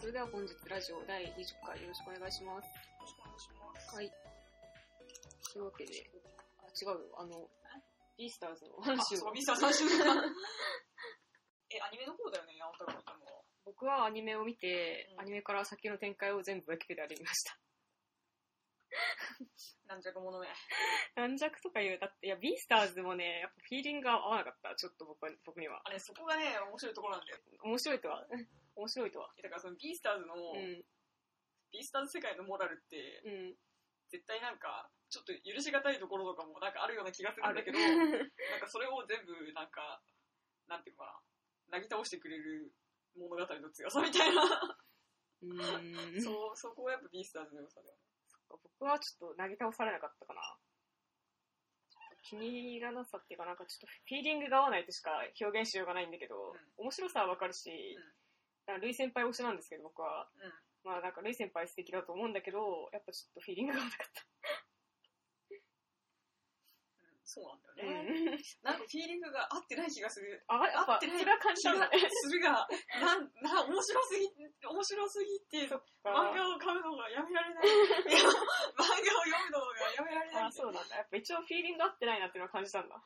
それでは本日ラジオ第20回よろしくお願いします。よろしくお願いします。はい。というわけで、あ、違うよ、あの、ビースターズの話あ、そう、を。ミスター最終 え、アニメの方だよね、あんたが見たのは。僕はアニメを見て、うんアニメから先の展開を全部ウィキペディアで見ました。軟弱者め。軟弱とか言う、だって、いや、ビースターズもね、やっぱフィーリングが合わなかった、ちょっと僕は僕には。あれ、そこがね、面白いところなんだよ。面白いとは、面白いとは。だからそのビースターズの、うん、ビースターズ世界のモラルって、うん、絶対なんか、ちょっと許しがたいところとかもなんかあるような気がするんだけど、なんかそれを全部なんか、なんていうのかな、なぎ倒してくれる物語の強さみたいな。うーん。そう、そこがやっぱビースターズの良さだよね。僕はちょっと投げ倒されなかったかな。気に入らなさっていうか、なんかちょっとフィーリングが合わないとしか表現しようがないんだけど、面白さはわかるし、うんルイ先輩推しなんですけど、僕は。うん。まあなんかルイ先輩素敵だと思うんだけど、やっぱちょっとフィーリングが合わなかった。うんそうなんだよね。うん。なんかフィーリングが合ってない気がする。あ、やっぱ、そ合ってないれは感じたんだね。するが、なん、な、面白すぎ、面白すぎて、漫画を買うのがやめられない。いや漫画を読むのがやめられない。あ、そうなんだ。やっぱ一応フィーリング合ってないなっていうのは感じたんだ。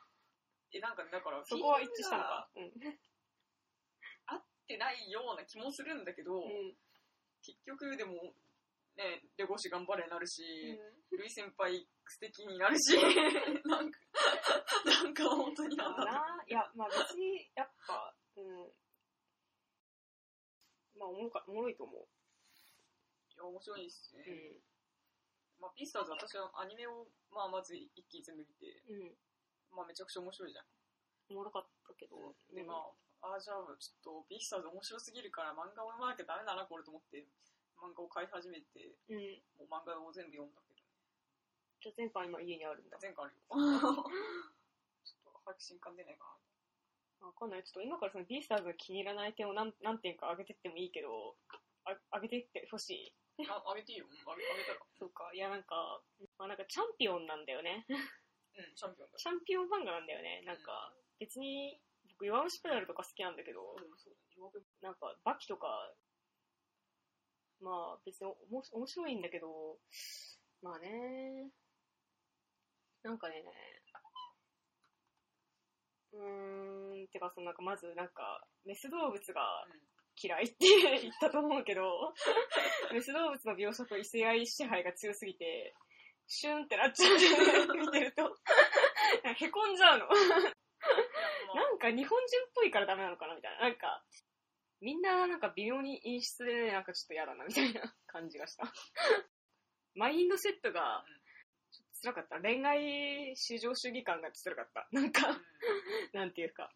え、なんかねだから、そこは一致したのか。うん。合ってないような気もするんだけど、うん。結局でも、ね、レゴシ頑張れなるし、ルイ先輩素敵になるし、なんか、なんか本当になんだろう。な。いや、まあ別に、やっぱ、うん。まあおもろか、おもろいと思う。いや、面白いですね。うん。まあ、ピースターズ私はアニメを、まあ、まず一気に全部見て、うん。まあ、めちゃくちゃ面白いじゃん。おもろかったけど。で、まあ、ああ、じゃあ、ちょっと、ビースターズ面白すぎるから漫画を読まなきゃダメだな、これと思って、漫画を買い始めて、うん。もう漫画を全部読んだけどね。じゃあ全般今家にあるんだ。前回あるよ。ちょっと、早く新刊出ないかわかんない。ちょっと今からそのビースターズが気に入らない点を何何点か上げてってもいいけど、あ上げてってほしい。な。あ、あげていいよ。あげあげたら。そうか。いやなんか、まあなんかチャンピオンなんだよね。うん、チャンピオンだ。チャンピオン漫画なんだよね。なんか、別に、僕弱虫ペダルとか好きなんだけど、なんか、バキとか、まあ別におも面白いんだけど、まあね、なんかね、うーん、てかそのなんかまずなんか、メス動物がうん。嫌いって言ったと思うけど、メス動物の描写と異性愛支配が強すぎて、シュンってなっちゃうんだよね、見てると。へこんじゃうの。まあなんか日本人っぽいからダメなのかなみたいな。なんか、みんななんか微妙に陰湿でなんかちょっと嫌だなみたいな感じがした。マインドセットがうんちょっと辛かった。恋愛至上主義感が辛かった。なんうんか、なんていうか。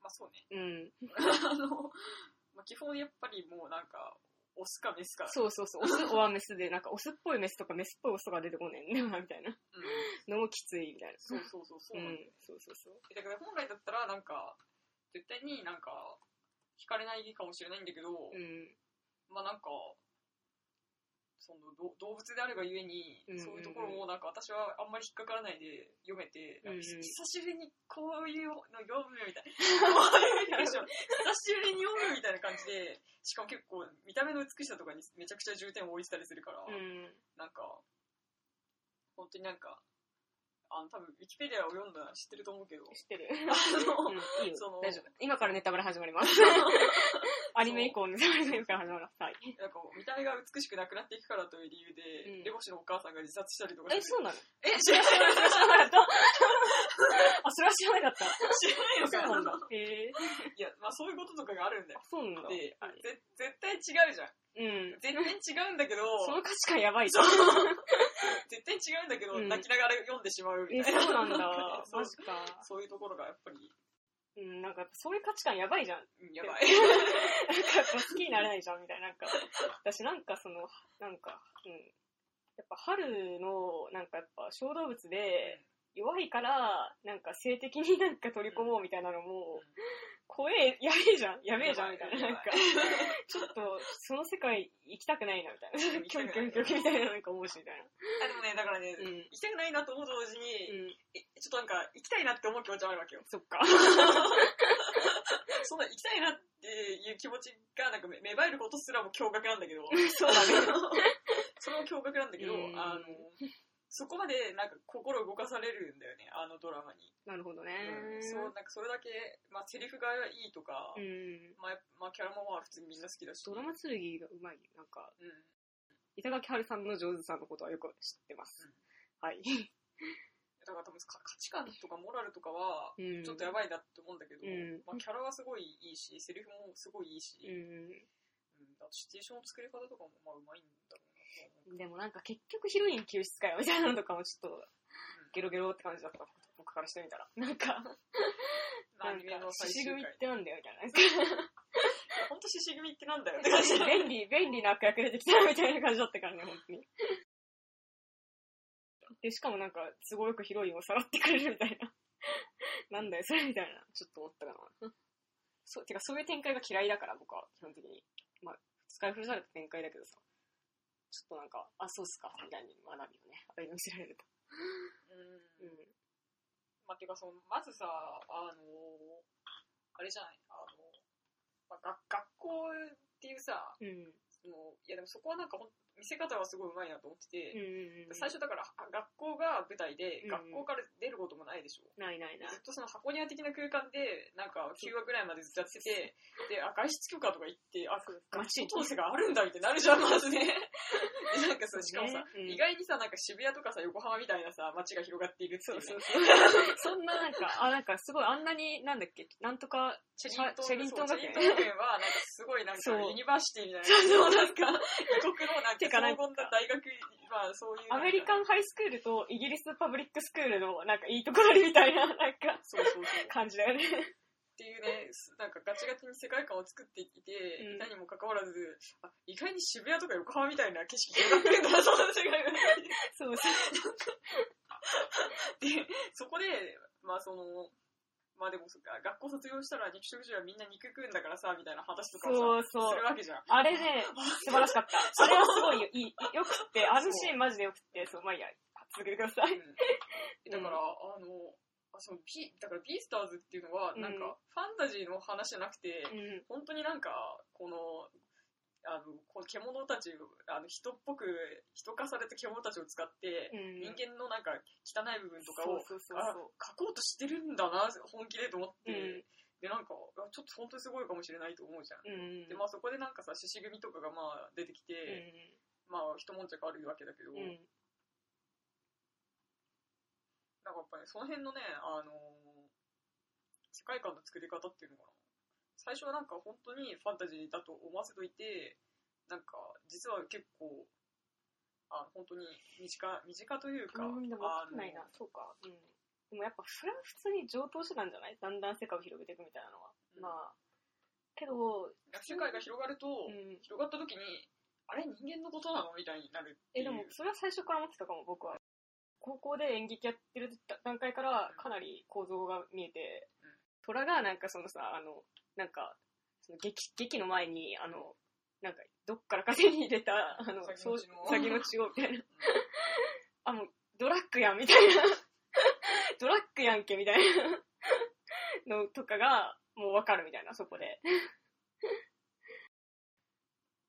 まあ、そうね。うん。あの、まあ、基本やっぱりもうなんか、オスかメスか。そうそうそう。オス、オアメスで、なんかオスっぽいメスとかメスっぽいオスとか出てこねえんだよな、みたいな。うん。のもきつい、みたいな。そうそうそう、そうなんだよねん。そうそうそう。だから本来だったらなんか絶対になんか惹かれないかもしれないんだけど、うん。まあなんかそのど動物であるがゆえに、そういうところもなんか私はあんまり引っかからないで読めて、うんうん。久しぶりにこういうの読むみたいな。久しぶりに読むみたいな感じでしかも結構見た目の美しさとかにめちゃくちゃ重点を置いてたりするから、うん。なんか本当になんかあの多分ウィキペディアを読んだら知ってると思うけど知ってる。あの、うん、いいよその。大丈夫。今からネタバレ始まります。アニメ以降のネタバレが今から始まります。はい。なんか見た目が美しくなくなっていくからという理由で、うんレゴシのお母さんが自殺したりとかえ、そうなの？え知らない知らなかった。あ、それは知らなかった。知らないのかそうなんだな。へえ。いや、まあそういうこととかがあるんだよあ。、そうなんだ。で、絶対違うじゃん。うん。絶対違うんだけど、その価値観やばいぞ。絶対違うんだけど、うん泣きながら読んでしまうみえ、たいな。そうなんだ。そうマジか。そういうところがやっぱり、うん、なんか、そういう価値観やばいじゃん。うんやばい。なんか、好きになれないじゃん、みたいな。なんか、私なんかその、なんか、うん。やっぱ春の、なんかやっぱ小動物で、弱いから、なんか性的になんか取り込もうみたいなのも、怖え、やべえじゃん、やべえじゃん、みたいな。なんか、ちょっと、その世界行きたくないな、みたいな。キョンキョンキョンみたいな、なんか思うし、みたいな。あ、でもね、だからね、うん行きたくないなと思うと同時に、うん。えちょっとなんか、行きたいなって思う気持ちはあるわけよ。そっか。そんな行きたいなっていう気持ちがなんか芽芽生えることすらも驚愕なんだけど そうだね。それも驚愕なんだけど、うんあのそこまでなんか心動かされるんだよねあのドラマに、なるほどね。うんそうなんかそれだけ、まあ、セリフがいいとか、うん。まあまあ、キャラもまあ普通にみんな好きだしドラマ剣がうまい。なんか、うん板垣春さんの上手さのことはよく知ってます。うんはい。だから多分か価値観とかモラルとかはうんちょっとやばいなって思うんだけど、うんまあ、キャラはすごいいいしセリフもすごいいいし、ううんん。あとシチュエーションの作り方とかもまあうまいんだろうでもなんか結局ヒロイン救出かよみたいなのとかもちょっとゲロゲロって感じだった。僕からしてみたら。なんか、なんか、獅子組ってなんだよみたいな。本当獅子組ってなんだよって感じ 便利、便利な悪役出てきたみたいな感じだったからね、本当に。で、しかもなんか、都合よくヒロインをさらってくれるみたいな。なんだよ、それみたいな、ちょっと思ったかな。そう、てかそういう展開が嫌いだから、僕は、基本的に。まあ、使い古された展開だけどさ。ちょっとなんか、あ、そうっすか、みたいに学びをね、あれに見せられると。うんうん。まあ、ていうかそのまずさあのあれじゃないあの、まあ、が学校っていうさうん。そのいやでもそこはなんかほん見せ方はすごいうまいなと思ってて、うん。最初だからあ学校が舞台で、うん学校から出ることもないでしょないないない。ず。っとその箱庭的な空間でなんか9話ぐらいまでずっとやっててであ外出許可とか言ってあ学街校統制があるんだみたいになるじゃんまずね。でなんかさそうね。しかもさ、うん。意外にさなんか渋谷とかさ横浜みたいなさ街が広がっているっていね。そううそうそう。そんななんか、あ、なんかすごいあんなに、なんだっけ、なんとか、チェリントンチェリントン学園。はなんかすごいなんかユニバーシティみたいな。そうなんか異国のなんてかなんか大学まあそういうアメリカンハイスクールとイギリスパブリックスクールのなんかいいところみたいな、なんか、そうそうそう感じだよね。っていうね、すなんかガチガチに世界観を作っていて、うんいたにもかかわらず、あ意外に渋谷とか横浜みたいな景色広がってるんだな、そんな世界が。そうそう。で、そこで、まあその、まあでもそっか、学校卒業したら肉食獣はみんな肉食うんだからさ、みたいな話とかをさ、そうそうするわけじゃん。あれね、素晴らしかった。あれはすごいよいいよくって、あのシーンマジでよくって、そう、まあいいや、続けてください。うんだから、あの、あそのビだからビースターズっていうのは、なんんファンタジーの話じゃなくて、うん。本当になんか、この、あの、この獣たちを、あの、人っぽく、人化された獣たちを使って、うん人間のなんか汚い部分とかを、そうそうそうあそう書こうとしてるんだな、本気でと思って、うんで、なんか、あちょっと本当にすごいかもしれないと思うじゃん。うん。で、まあそこでなんかさ、獅子組とかがまあ出てきて、まあ一悶着あるわけだけど、うん。うん。なんかやっぱね、その辺のね、あのー世界観の作り方っていうのかな。最初はなんか本当にファンタジーだと思わせといて、なんか実は結構、あ本当に身近、身近というか、うん、でもないな、そうか。うん。でもやっぱ、それは普通に上等手段じゃない？だんだん世界を広げていくみたいなのは。うんまあ、けど、世界が広がると、うん。広がった時に、あれ人間のことなの？みたいになるってえ、いう。でも、それは最初から思ってたかも、僕は。高校で演劇やってる段階から、かなり構造が見えてうん、虎がなんかそのさ、あの、なんか、その劇、劇の前に、あの、なんか、どっからか手に入れた、あの、そう先の血を、みたいな。う んあ、もう、ドラッグやん、みたいな。ドラッグやんけ、みたいなのとかが、もうわかるみたいな、そこで。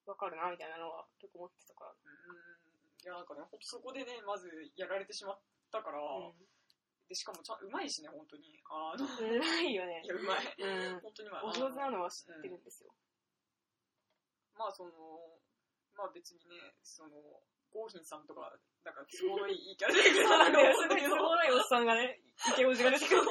わかるな、みたいなのは結構思ってたから。うんいやなんかね、ほんとそこでね、まずやられてしまったから、うでしかもちゃんうまいしね、本当に。あの、ん。うまいよねい。や、うまい。うん。本当にうまい。お上手なのは知ってるんですよ。まあその、まあ別にね、その、ゴーヒンさんとか、なんか都合のいいキャラでなんだよ。すごい都合のいいおっさんがね、イケオジが出てくる。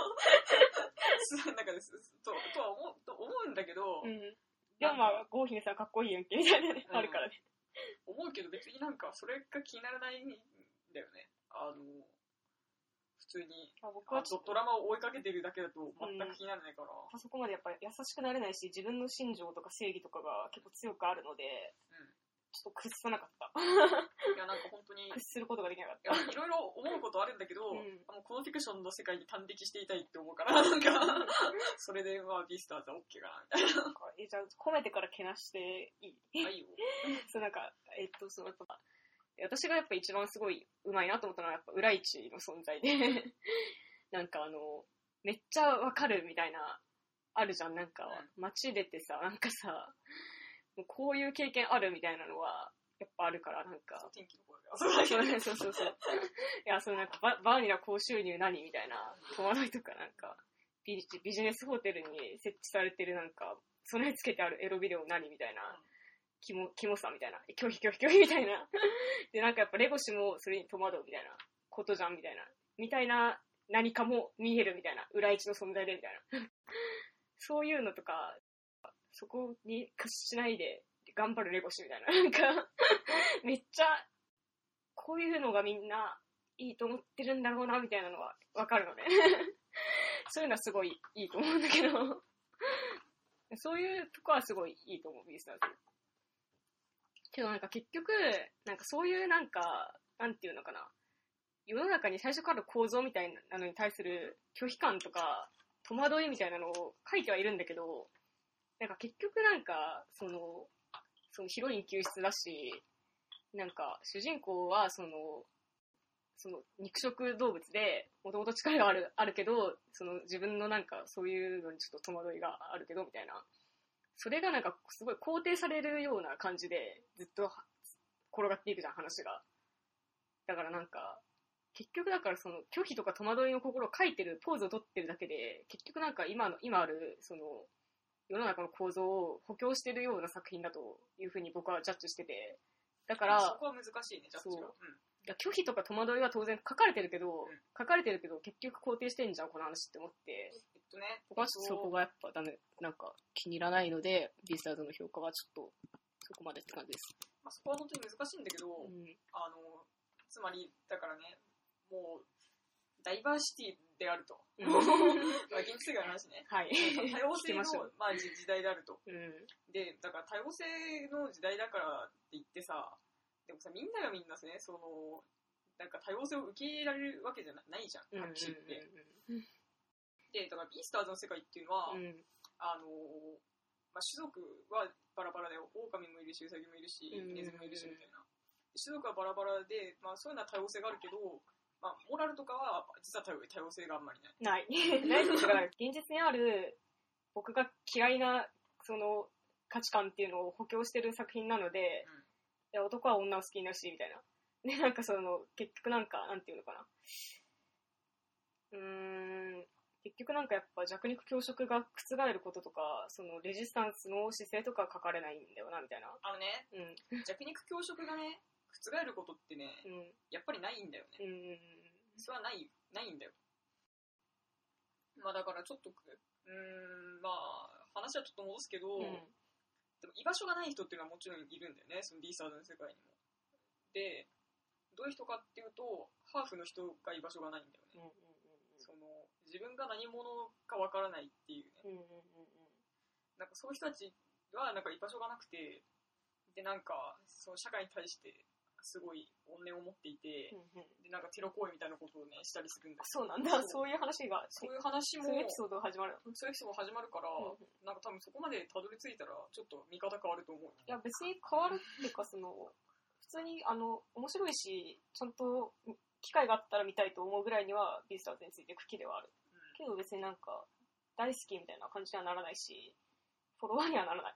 なんかですととは思うと思うんだけど、うん。でもまあ、ゴーヒンさんかっこいいやんけ、みたいなね、うんあるからね。思うけど別になんかそれが気にならないんだよね。あの、普通に、まあ、僕あはちょっと、ドラマを追いかけてるだけだと全く気にならないから、あそこまでやっぱり優しくなれないし、自分の心情とか正義とかが結構強くあるので、うんちょっと屈さなかった。いやなんか本当に、い屈することができなかっやた。いろいろ思うことあるんだけど、うんあのこのフィクションの世界に端的していたいって思うから、なんか、それでまあビースターズは OK かな、みたいな。えじゃあ、褒めてからけなしていい？あ、いいよ。そうなんか、えっと、そのやっぱ、私がやっぱ一番すごい上手いなと思ったのはやっぱ裏市の存在で、なんかあの、めっちゃわかるみたいなあるじゃん、なんか、街出てさ、なんかさ、もうこういう経験あるみたいなのは、やっぱあるから、なんか、天気の声が。そうそうそうそう。いや、そのなんかバ、バーニラ高収入何みたいな、戸惑いとかなんか、ビジビジネスホテルに設置されてるなんか、備え付けてあるエロビデオ何みたいな、キモ、キモさみたいな、拒否拒否拒否 みたいな。で、なんかやっぱレゴシもそれに戸惑うみたいなことじゃんみたいな。みたいな何かも見えるみたいな。裏一の存在でみたいな。そういうのとか、そこに屈しないで頑張るレゴシみたいな。なんか、めっちゃ、こういうのがみんないいと思ってるんだろうな、みたいなのはわかるのね。そういうのはすごいいいと思うんだけど、そういうとこはすごいいいと思う、ビースターズ。けどなんか結局、なんかそういうなんか、なんていうのかな。世の中に最初から構造みたいなのに対する拒否感とか、戸惑いみたいなのを書いてはいるんだけど、なんか結局なんか、その、そのヒロイン救出だし、なんか主人公はその、その肉食動物で、もともと力がある、あるけど、その自分のなんかそういうのにちょっと戸惑いがあるけど、みたいな。それがなんかすごい肯定されるような感じで、ずっと転がっていくじゃん、話が。だからなんか、結局だからその拒否とか戸惑いの心を書いてる、ポーズを取ってるだけで、結局なんか今の、今ある、その、世の中の構造を補強してるような作品だというふうに僕はジャッジしてて、だから、そこは難しいね、ジャッジが。そう拒否とか戸惑いは当然書かれてるけど、うん書かれてるけど結局肯定してんじゃん、この話って思って、とね、僕はそこがやっぱダメ、なんか気に入らないので、ビースターズの評価はちょっとそこまでって感じです。まあ、そこは本当に難しいんだけど、うん。あの、つまり、だからね、もう、ダイバーシティであると。うん まあ、現実世界の話ね。はい。多様性のまあ、時時代であると。うん。で、だから多様性の時代だからって言ってさ、でもさ、みんながみんなね、その、なんか多様性を受け入れられるわけじゃなないじゃん、うん。拍手って。で、だからビースターズの世界っていうのは、うん。うん。あの、まあ、種族はバラバラで、狼もいるし、ウサギもいるし、うんネズミもいるし、みたいな。種族はバラバラで、まあ、そういうのは多様性があるけど、まあ、モラルとかは、実は多様性があんまりない。ない。ないとか、現実にある僕が嫌いな、その、価値観っていうのを補強してる作品なので、うん男は女を好きになるし、みたいな。で、なんかその、結局なんか、なんていうのかな。うーん、結局なんかやっぱ弱肉強食が覆ることとか、そのレジスタンスの姿勢とか書かれないんだよな、みたいな。あのね、うん。弱肉強食がね、覆ることってね、うん。やっぱりないんだよね。うん。うん。それはない、ないんだよ。まあだからちょっと、うーん、まあ、話はちょっと戻すけど、うん。でも居場所がない人っていうのはもちろんいるんだよね、その D サードの世界にも。で、どういう人かっていうと、ハーフの人が居場所がないんだよね。うん。その、自分が何者かわからないっていうね。うん。うん。うん。なんかそういう人たちはなんか居場所がなくて、で、なんか、その社会に対して、すごい怨念を持っていて、うん。うん。で、なんかテロ行為みたいなことをね、したりするんだあそうなんだ。そそうういう話が、そそういう話も、ういうエピソードが始まる。そういうエピソードが始まるから、うんなんか多分そこまでたどり着いたら、ちょっと見方変わると思うよ。いや、別に変わるっていうか、その、普通に、あの、面白いし、ちゃんと、機会があったら見たいと思うぐらいには、ビースターズについて茎ではある。うんけど別になんか、大好きみたいな感じにはならないし、フォロワーにはならない。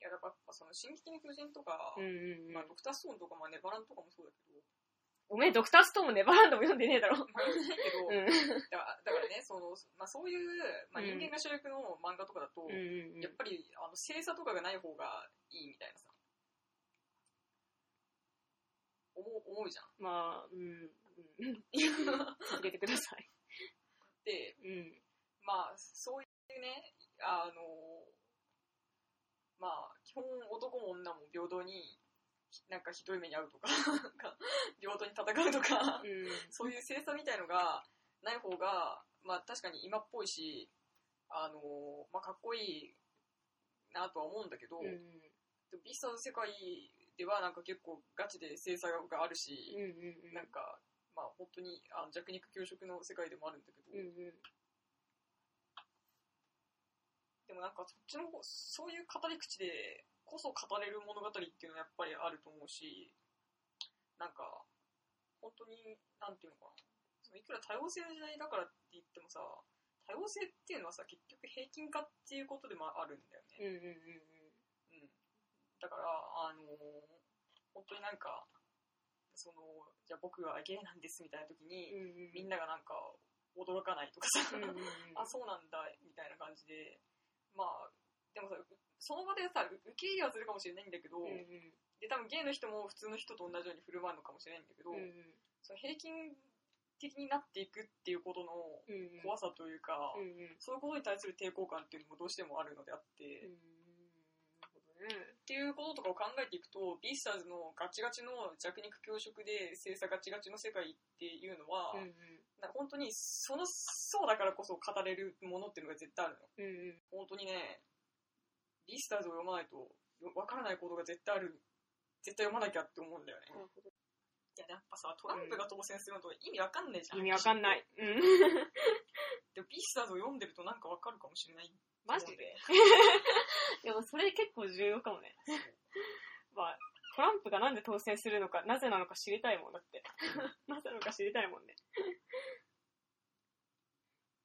いや、だからその、進撃の巨人とか、んうんまあ、ドクターストーンとか、まあ、ネバランとかもそうだけど、おめえ、ドクターストーンもネバーランドも読んでねえだろ。まあ、言えないけど、うん。だからだからね、その、まあ、そういう、まあ、うん人間が主役の漫画とかだと、うんやっぱり、あの、精査とかがない方がいいみたいなさ、思う、思うじゃん。まあ、うん。うん 続けてください。で、うん。まあ、そういうね、あの、まあ、基本男も女も平等に、なんかひどい目に遭うとか、平等に戦うとか、うん。そういう精査みたいのがない方が、まあ確かに今っぽいし、あの、まあかっこいいなとは思うんだけど、うん。ビースターズ世界ではなんか結構ガチで精査があるし、うん。うん。なんか、まあ本当にあの弱肉強食の世界でもあるんだけど、うん。うん。でもなんかそっちの方、そういう語り口でこそ語れる物語っていうのはやっぱりあると思うし、なんか、本当に、なんていうのかな。そのいくら多様性の時代だからって言ってもさ、多多様性っていうのはさ、結局平均化っていうことでもあるんだよね。うんうんうんうん。だから、あのー本当になんか、その、じゃあ僕はゲイなんですみたいな時に、うんうんみんながなんか驚かないとかさ、うんうんうん あ、そうなんだ、みたいな感じで、まあ、でもさ、うその場でさ、う受け入れはするかもしれないんだけど、うんうん。で、多分ゲイの人も普通の人と同じように振る舞うのかもしれないんだけど、うんうん。その平均的になっていくっていうことの怖さというか、うんうん。そういうことに対する抵抗感っていうのもどうしてもあるのであって、うんっていうこととかを考えていくと、ビースターズのガチガチの弱肉強食で精査ガチガチの世界っていうのは、うんうん本当にそのそうだからこそ語れるものっていうのが絶対あるの。うんうん本当にね、ビースターズを読まないとよわからないことが絶対ある。絶対読まなきゃって思うんだよね。いや、やっぱさ、トランプが当選するのと意味わかんないじゃん。意味わかんない。うんでもビースターズを読んでるとなんかわかるかもしれない。マジで？でもそれ結構重要かもね。まあ、トランプがなんで当選するのか、なぜなのか知りたいもんだって。なぜなのか知りたいもんね。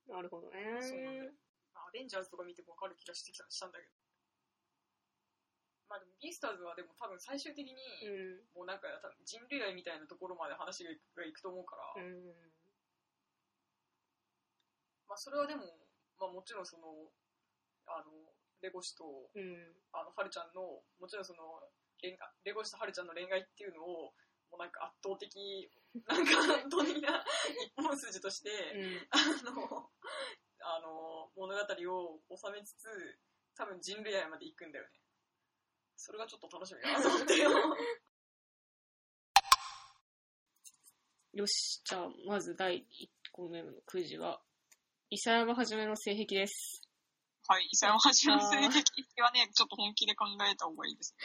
なるほどね。そうなんだよアベンジャーズとか見てもわかる気がしてきたしたんだけど。まあでもビースターズはでも多分最終的に、うん。もうなんか多分人類愛みたいなところまで話がいくがいくと思うから、うん。まあそれはでも、まあもちろんその、あの、レゴシと、うん。あの、はるちゃんの、もちろんその、恋愛レゴシとはるちゃんの恋愛っていうのを、もうなんか圧倒的、なんか圧倒的な一本筋として、うん。あの、あの、物語を収めつつ、多分人類愛まで行くんだよね。それがちょっと楽しみだなと思ってよ。よし、じゃあ、まず第1個目のくじは、伊佐山はじめの性癖です。はい、伊佐山はじめの性癖はね、ちょっと本気で考えた方がいいです。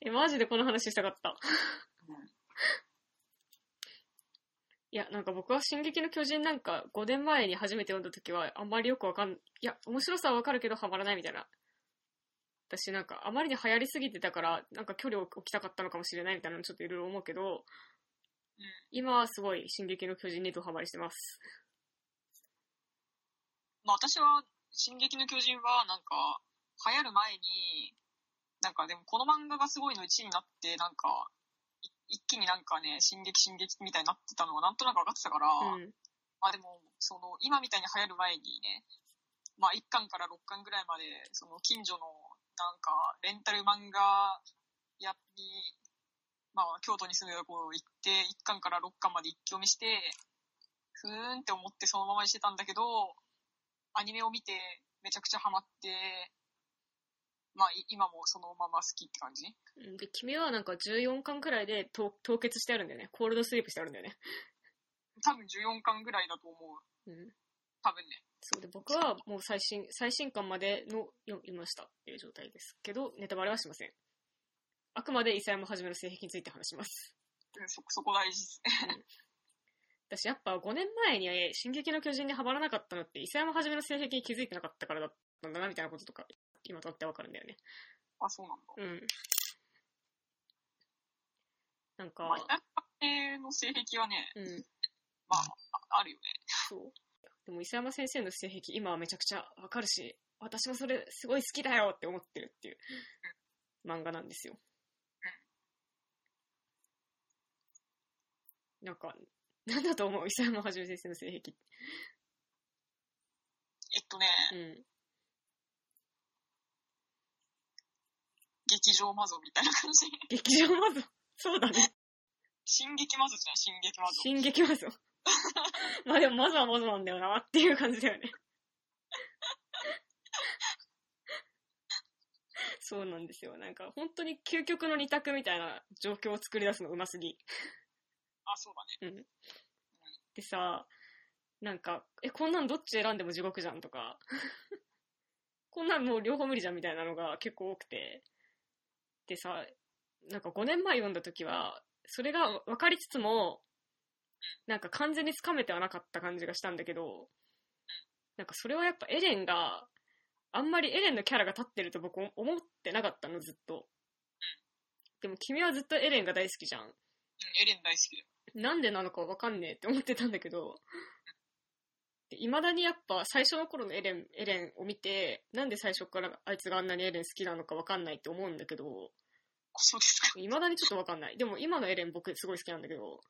え、マジでこの話したかった。うんいや、なんか僕は進撃の巨人なんか5年前に初めて読んだ時はあんまりよくわかん、いや、面白さはわかるけどハマらないみたいな。私なんかあまりに流行りすぎてたから、なんか距離を置きたかったのかもしれないみたいなのちょっといろいろ思うけど、うん今はすごい進撃の巨人にドハマりしてます。まあ私は、進撃の巨人はなんか、流行る前に、なんかでもこの漫画がすごいの1位になって、なんか、い一気になんかね、進撃進撃みたいになってたのがなんとなく分かってたから、うん。まあでも、その、今みたいに流行る前にね、まあ1巻から6巻ぐらいまで、その近所の、なんか、レンタル漫画屋に、まあ京都に住んでた頃行って、1巻から6巻まで一気読みして、ふーんって思ってそのままにしてたんだけど、アニメを見てめちゃくちゃハマって、まあい今もそのまま好きって感じ？うんで、君はなんか14巻くらいで凍凍結してあるんだよね。コールドスリープしてあるんだよね。多分14巻ぐらいだと思う。うん。多分ね。そうで、僕はもう最新、最新巻までの読みましたっていう状態ですけど、ネタバレはしません。あくまで伊佐山はじめの性癖について話します。うんそ、そこ大事ですね。私やっぱ5年前に進撃の巨人にハマらなかったのって伊佐山はじめの性癖に気づいてなかったからだったんだなみたいなこととか今とってわかるんだよね。あ、そうなんだ。うん。なんか、まあ、稲の性癖はね、うん、まあ、ああるよね。そう。でも伊佐山先生の性癖今はめちゃくちゃわかるし、私もそれすごい好きだよって思ってるっていう漫画なんですよ。なんか、なんだと思う？伊佐山はじめ先生の性癖。えっとね、うん。劇場マゾみたいな感じ。劇場マゾ。そうだね。進撃マゾじゃん、進撃マゾ。進撃マゾ。まあでもマゾはマゾなんだよなっていう感じだよね。そうなんですよ。なんか本当に究極の二択みたいな状況を作り出すのうますぎ。あ、そうだね。うん。でさ、なんか、え、こんなんどっち選んでも地獄じゃんとか、こんなんもう両方無理じゃんみたいなのが結構多くて。でさ、なんか5年前読んだ時は、それが分かりつつも、なんか完全につかめてはなかった感じがしたんだけど、なんかそれはやっぱエレンが、あんまりエレンのキャラが立ってると僕思ってなかったの、ずっと。でも君はずっとエレンが大好きじゃん。うん、エレン大好きだよ。なんでなのかわかんねえって思ってたんだけど、で、未だにやっぱ最初の頃のエレン、エレンを見て、なんで最初からあいつがあんなにエレン好きなのかわかんないって思うんだけど、あそうですか。未だにちょっとわかんない。でも今のエレン僕すごい好きなんだけど、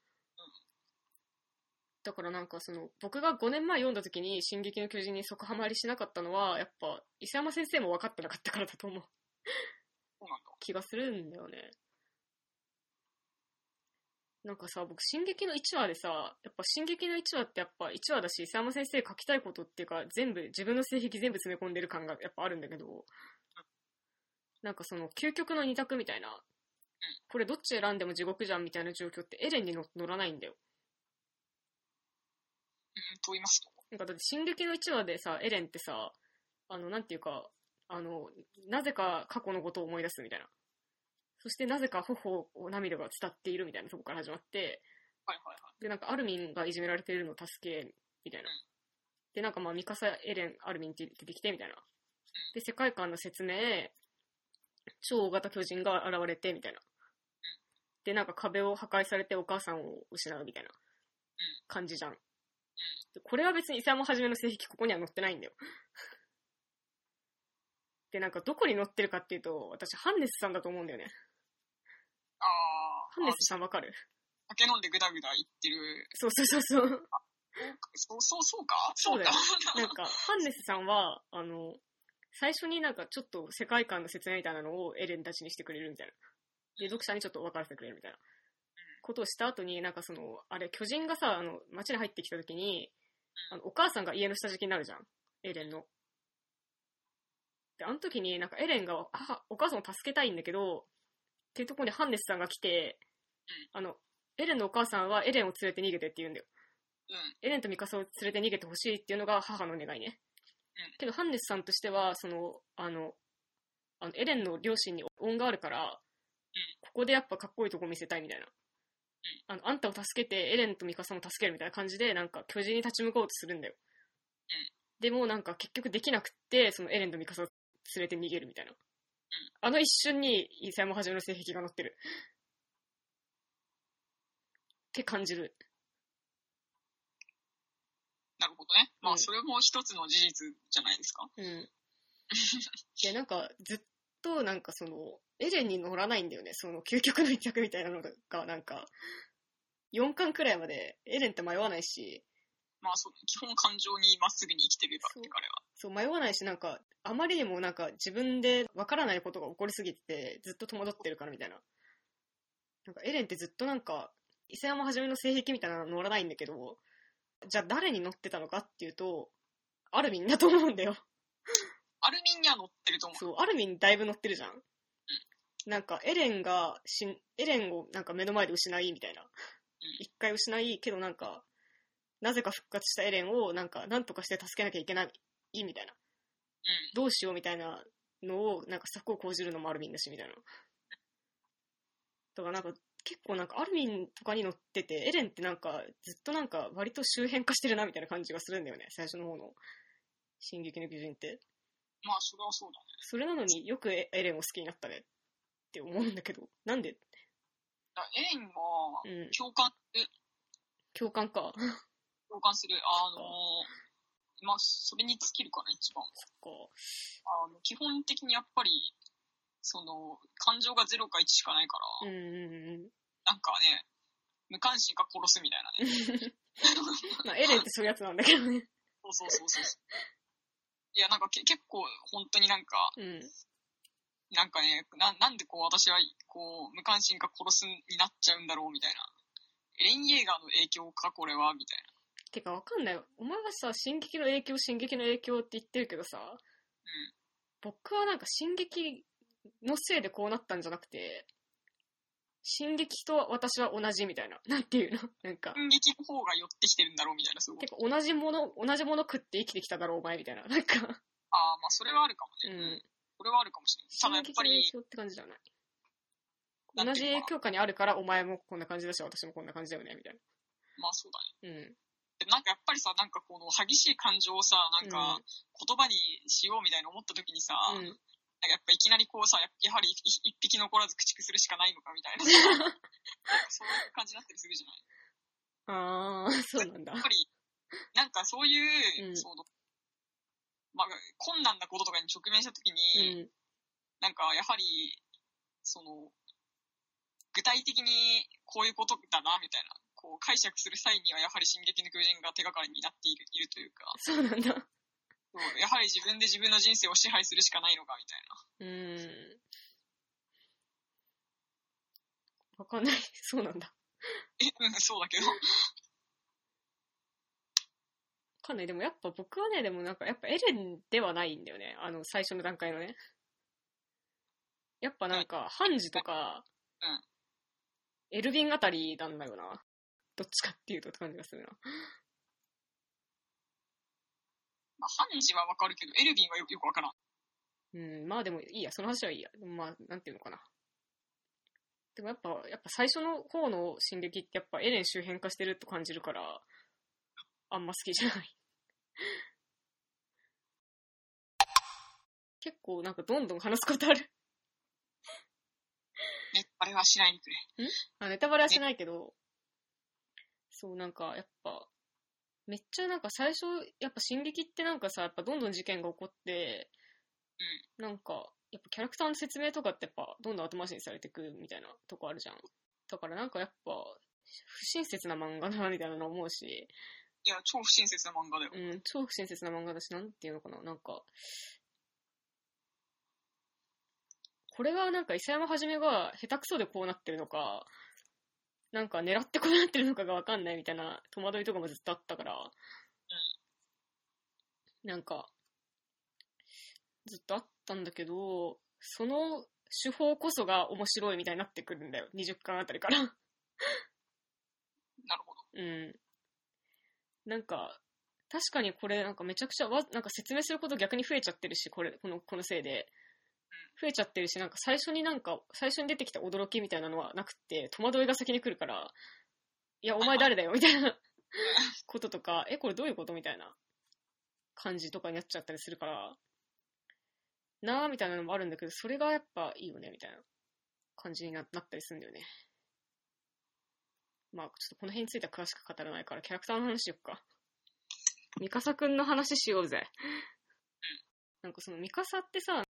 だからなんかその、僕が5年前読んだ時に進撃の巨人に即ハマりしなかったのは、やっぱ、伊勢山先生も分かってなかったからだと思う。そうなんだ。気がするんだよね。なんかさ、僕、進撃の1話でさ、やっぱ進撃の1話ってやっぱ1話だし、伊勢山先生書きたいことっていうか、全部、自分の性癖全部詰め込んでる感がやっぱあるんだけど、なんかその、究極の二択みたいな、これどっち選んでも地獄じゃんみたいな状況ってエレンに乗乗らないんだよ。うん、と言いますと。なんかだって、進撃の1話でさ、エレンってさ、あの、なんていうか、あの、なぜか過去のことを思い出すみたいな。そしてなぜか頬を涙が伝っているみたいなとこから始まって、はいはいはい。で、なんかアルミンがいじめられているのを助け、みたいな。で、なんかまあ、ミカサ、エレン、アルミンって出てきて、みたいな。で、世界観の説明、超大型巨人が現れて、みたいな。で、なんか壁を破壊されてお母さんを失うみたいな感じじゃん。でこれは別に伊佐山はじめの性癖ここには載ってないんだよ。で、なんかどこに載ってるかっていうと、私、ハンネスさんだと思うんだよね。ハンネスさんわかる？酒飲んでぐだぐだ言ってる。そうそうそうそう。そう、そう、そうか？そうだよかなんか、ハンネスさんは、あの、最初になんかちょっと世界観の説明みたいなのをエレンたちにしてくれるみたいな。で、読者にちょっと分からせてくれるみたいな。ことをした後に、なんかその、あれ、巨人がさ、あの、街に入ってきた時に、あの、お母さんが家の下敷きになるじゃん。エレンの。で、あの時になんかエレンが、あ、お母さんを助けたいんだけど、っていうところにハンネスさんが来て、あの、エレンのお母さんはエレンを連れて逃げてって言うんだよ。うん。エレンとミカサを連れて逃げてほしいっていうのが母の願いね。うんけど、ハンネスさんとしては、その、あの、あのエレンの両親に恩があるから、ここでやっぱかっこいいとこ見せたいみたいな。あの、あんたを助けて、エレンとミカサも助けるみたいな感じで、なんか巨人に立ち向かおうとするんだよ。でもなんか結局できなくって、そのエレンとミカサを連れて逃げるみたいな。あの一瞬に、イサヤマはじめの性癖が乗ってる。って感じる。なるほどね。まあ、うんそれも一つの事実じゃないですか。うん。で、なんか、ずっと、なんかその、エレンに乗らないんだよね。その、究極の一着みたいなのが、なんか、4巻くらいまで、エレンって迷わないし、まあ、そう基本感情にまっすぐに生きてるからって彼は。そう、迷わないし、なんか、あまりにもなんか、自分でわからないことが起こりすぎてて、ずっと戸惑ってるからみたいな。なんか、エレンってずっとなんか、伊勢山はじめの性癖みたいなの乗らないんだけど、じゃあ誰に乗ってたのかっていうと、アルミンだと思うんだよ。アルミンには乗ってると思う。そう、アルミンだいぶ乗ってるじゃん。なんか、エレンがしん、エレンをなんか目の前で失い、みたいな。一回失い、けどなんか、なぜか復活したエレンを、なんか、なんとかして助けなきゃいけない、みたいな。うん。どうしようみたいなのを、なんか策を講じるのもアルミンだし、みたいな。だからなんか、結構なんかアルミンとかに乗ってて、エレンってなんか、ずっとなんか割と周辺化してるな、みたいな感じがするんだよね、最初の方の。進撃の巨人って。まあ、それはそうだね。それなのによくエエレンを好きになったねって思うんだけど、なんで？エレンはうん、共感、え共感か。共感する。あのー、まあ、それに尽きるかな、一番。あの、基本的にやっぱり、その、感情が0か1しかないから。なんかね、無関心か殺すみたいなね。まあ、エレンってそういうやつなんだけどね。そうそうそうそう。いや、なんかけ結構、本当になんか、うん。なんかね、ななんでこう私は、こう、無関心か殺すになっちゃうんだろうみたいな。エレン・イェーガーの影響か、これは、みたいな。てかわかんない。お前はさ、進撃の影響、進撃の影響って言ってるけどさ、うん。僕はなんか進撃のせいでこうなったんじゃなくて、進撃と私は同じみたいな。なんていうの？なんか、進撃の方が寄ってきてるんだろうみたいな、すごいて。か同じもの、同じもの食って生きてきただろうお前みたいな。なんか、ああ、まあそれはあるかもうね。ん。それはあるかもしれない。た進だやっぱり撃の影、響って感じじゃない？同じなんていうか影響下にあるからお前もこんな感じだし、私もこんな感じだよね、みたいまあそうだね。な。うん。でなんかやっぱりさ、なんかこの激しい感情をさ、なんか言葉にしようみたいな思った時にさ、うん。なんかやっぱいきなりこうさ、ややはり一一匹残らず駆逐するしかないのかみたいなさ なんかそういう感じになったりするじゃない？あー、そうなんだやっ。ぱり、なんかそういう、うんその、まあ、困難なこととかに直面したときうに、ん。なんかやはり、その、具体的にこういうことだな、みたいな、こう解釈する際にはやはり進撃の巨人が手がかりになっているいるというか、そうなんだ。そうやはり自分で自分の人生を支配するしかないのか、みたいな。うん。わかんない。そうなんだ。わえ、うん、そうだけど。かんない。でもやっぱ僕はね、でもなんかやっぱエレンではないんだよね。あの、最初の段階のね。やっぱなんか、ハンジとか、うんエルヴィンあたりなんだよな。どっちかっていうとって感じがするな。まあ、ハンジはわかるけど、エルヴィンはよよくわからん。うん、まあでもいいや、その話はいいや。まあ、なんていうのかな。でもやっぱ、やっぱ最初の方の進撃ってやっぱエレン周辺化してると感じるから、あんま好きじゃない。結構なんかどんどん話すことある。ね、あれはしないでくれ。あ、ネタバレはしないけど、そうなんかやっぱ、めっちゃなんか最初、やっぱ進撃ってなんかさ、やっぱどんどん事件が起こって、なんか、やっぱキャラクターの説明とかってやっぱどんどん後回しにされてくみたいなとこあるじゃん。だからなんかやっぱ、不親切な漫画だなみたいなの思うし、いや、超不親切な漫画だよ。うん、超不親切な漫画だし、なんていうのかな、なんか、これがなんか伊佐山はじめが下手くそでこうなってるのか、なんか狙ってこうなってるのかがわかんないみたいな戸惑いとかもずっとあったから、なんか、ずっとあったんだけど、その手法こそが面白いみたいになってくるんだよ。20巻あたりから。なるほど。うん。なんか、確かにこれなんかめちゃくちゃわ、なんか説明すること逆に増えちゃってるし、これ、この、このせいで。増えちゃってるし、なんか最初になんか、最初に出てきた驚きみたいなのはなくて、戸惑いが先に来るから、いや、お前誰だよみたいな こととか、え、これどういうことみたいな感じとかになっちゃったりするから、なーみたいなのもあるんだけど、それがやっぱいいよね、みたいな感じにななったりするんだよね。まあ、ちょっとこの辺については詳しく語らないから、キャラクターの話しよっか。ミカサくんの話しようぜ。なんかそのミカサってさ、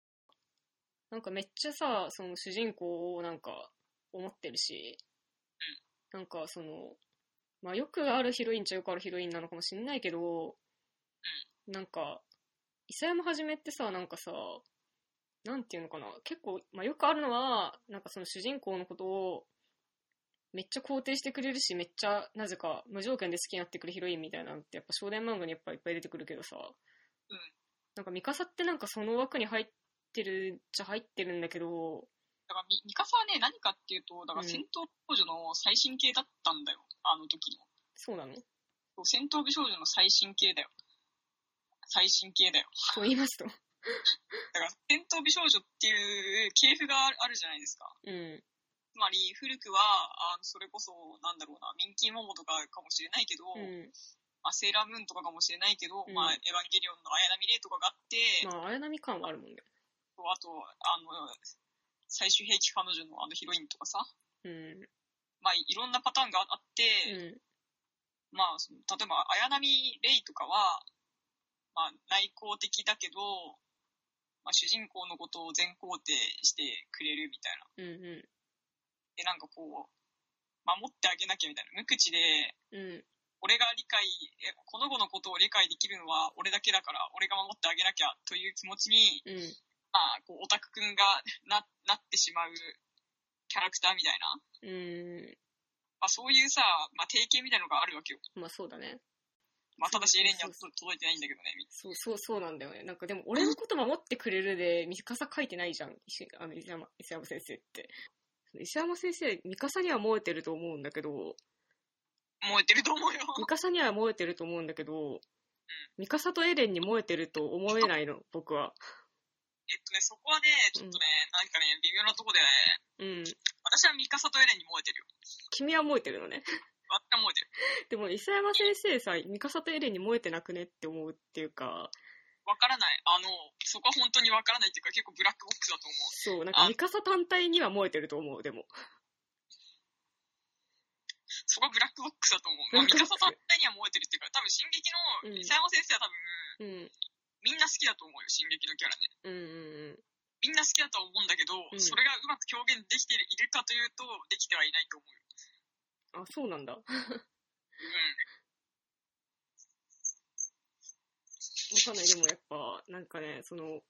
なんかめっちゃさ、その主人公をなんか思ってるし、なんかその、まあよくあるヒロインっちゃよくあるヒロインなのかもしんないけど、なんか、伊佐山はじめってさ、なんかさ、なんていうのかな、結構、まあよくあるのは、なんかその主人公のことを、めっちゃ肯定してくれるし、めっちゃ、なぜか、無条件で好きになってくるヒロインみたいなのって、やっぱ少年漫画にやっぱいっぱい出てくるけどさ、うん。なんかミカサってなんかその枠に入ってるっちゃ入ってるんだけど、だからミ、ミカサはね、何かっていうと、だから戦闘少女の最新形だったんだよ。あの時の。そうなの？戦闘美少女の最新形だよ。最新形だよ。と言いますと。だから、戦闘美少女っていう系譜があるあるじゃないですか。うん。つまり、古くは、あのそれこそ、なんだろうな、ミンキーモモとかかもしれないけど、うん。まあ、セーラームーンとかかもしれないけど、うんまあ、エヴァンゲリオンの綾波レイとかがあって、まあ、綾波感はあるもんね。あと、あの、最終兵器彼女のあのヒロインとかさ、うん。まあ、いろんなパターンがあって、うん。まあ、その例えば、綾波レイとかは、まあ、内向的だけど、まあ、主人公のことを全肯定してくれるみたいな。うんうで、なんかこう、守ってあげなきゃみたいな。無口で、ん。うん。俺が理解、えこの子のことを理解できるのは俺だけだから、俺が守ってあげなきゃという気持ちに、うん。まあ、こう、オタクくんが な、なってしまうキャラクターみたいな。うん。まあ、そういうさ、まあ、定型みたいなのがあるわけよ。まあ、そうだね。まあ、ただしエレンにはと届いてないんだけどね。そうそうそうなんだよね。なんかでも、俺のこと守ってくれるで、ミカサ書いてないじゃん。石あの石山石山先生って。石山先生、ミカサには燃えてると思うんだけど、燃えてると思うよ。ミカサには燃えてると思うんだけど、ミカサとエレンに燃えてると思えないの、僕は。えっとね、そこはね、ちょっとね、なんかね、微妙なとこでね、うん。私はミカサとエレンに燃えてるよ。君は燃えてるのね。私は燃えてる。でも、石山先生さ、ミカサとエレンに燃えてなくねって思うっていうか、わからない。あの、そこは本当にわからないっていうか、結構ブラックボックスだと思う。そう、なんかミカサ単体には燃えてると思う、でも。そこはブラックボックスだと思う。まあ、ミカサと二には燃えてるっていうか、多分進撃の伊佐山先生は多分、うん。みんな好きだと思うよ、進撃のキャラね。うんうんうん。みんな好きだと思うんだけど、うんそれがうまく表現できているかというと、できてはいないと思うよ。あ、そうなんだ。わうん。かんない。でもやっぱ、なんかね、その、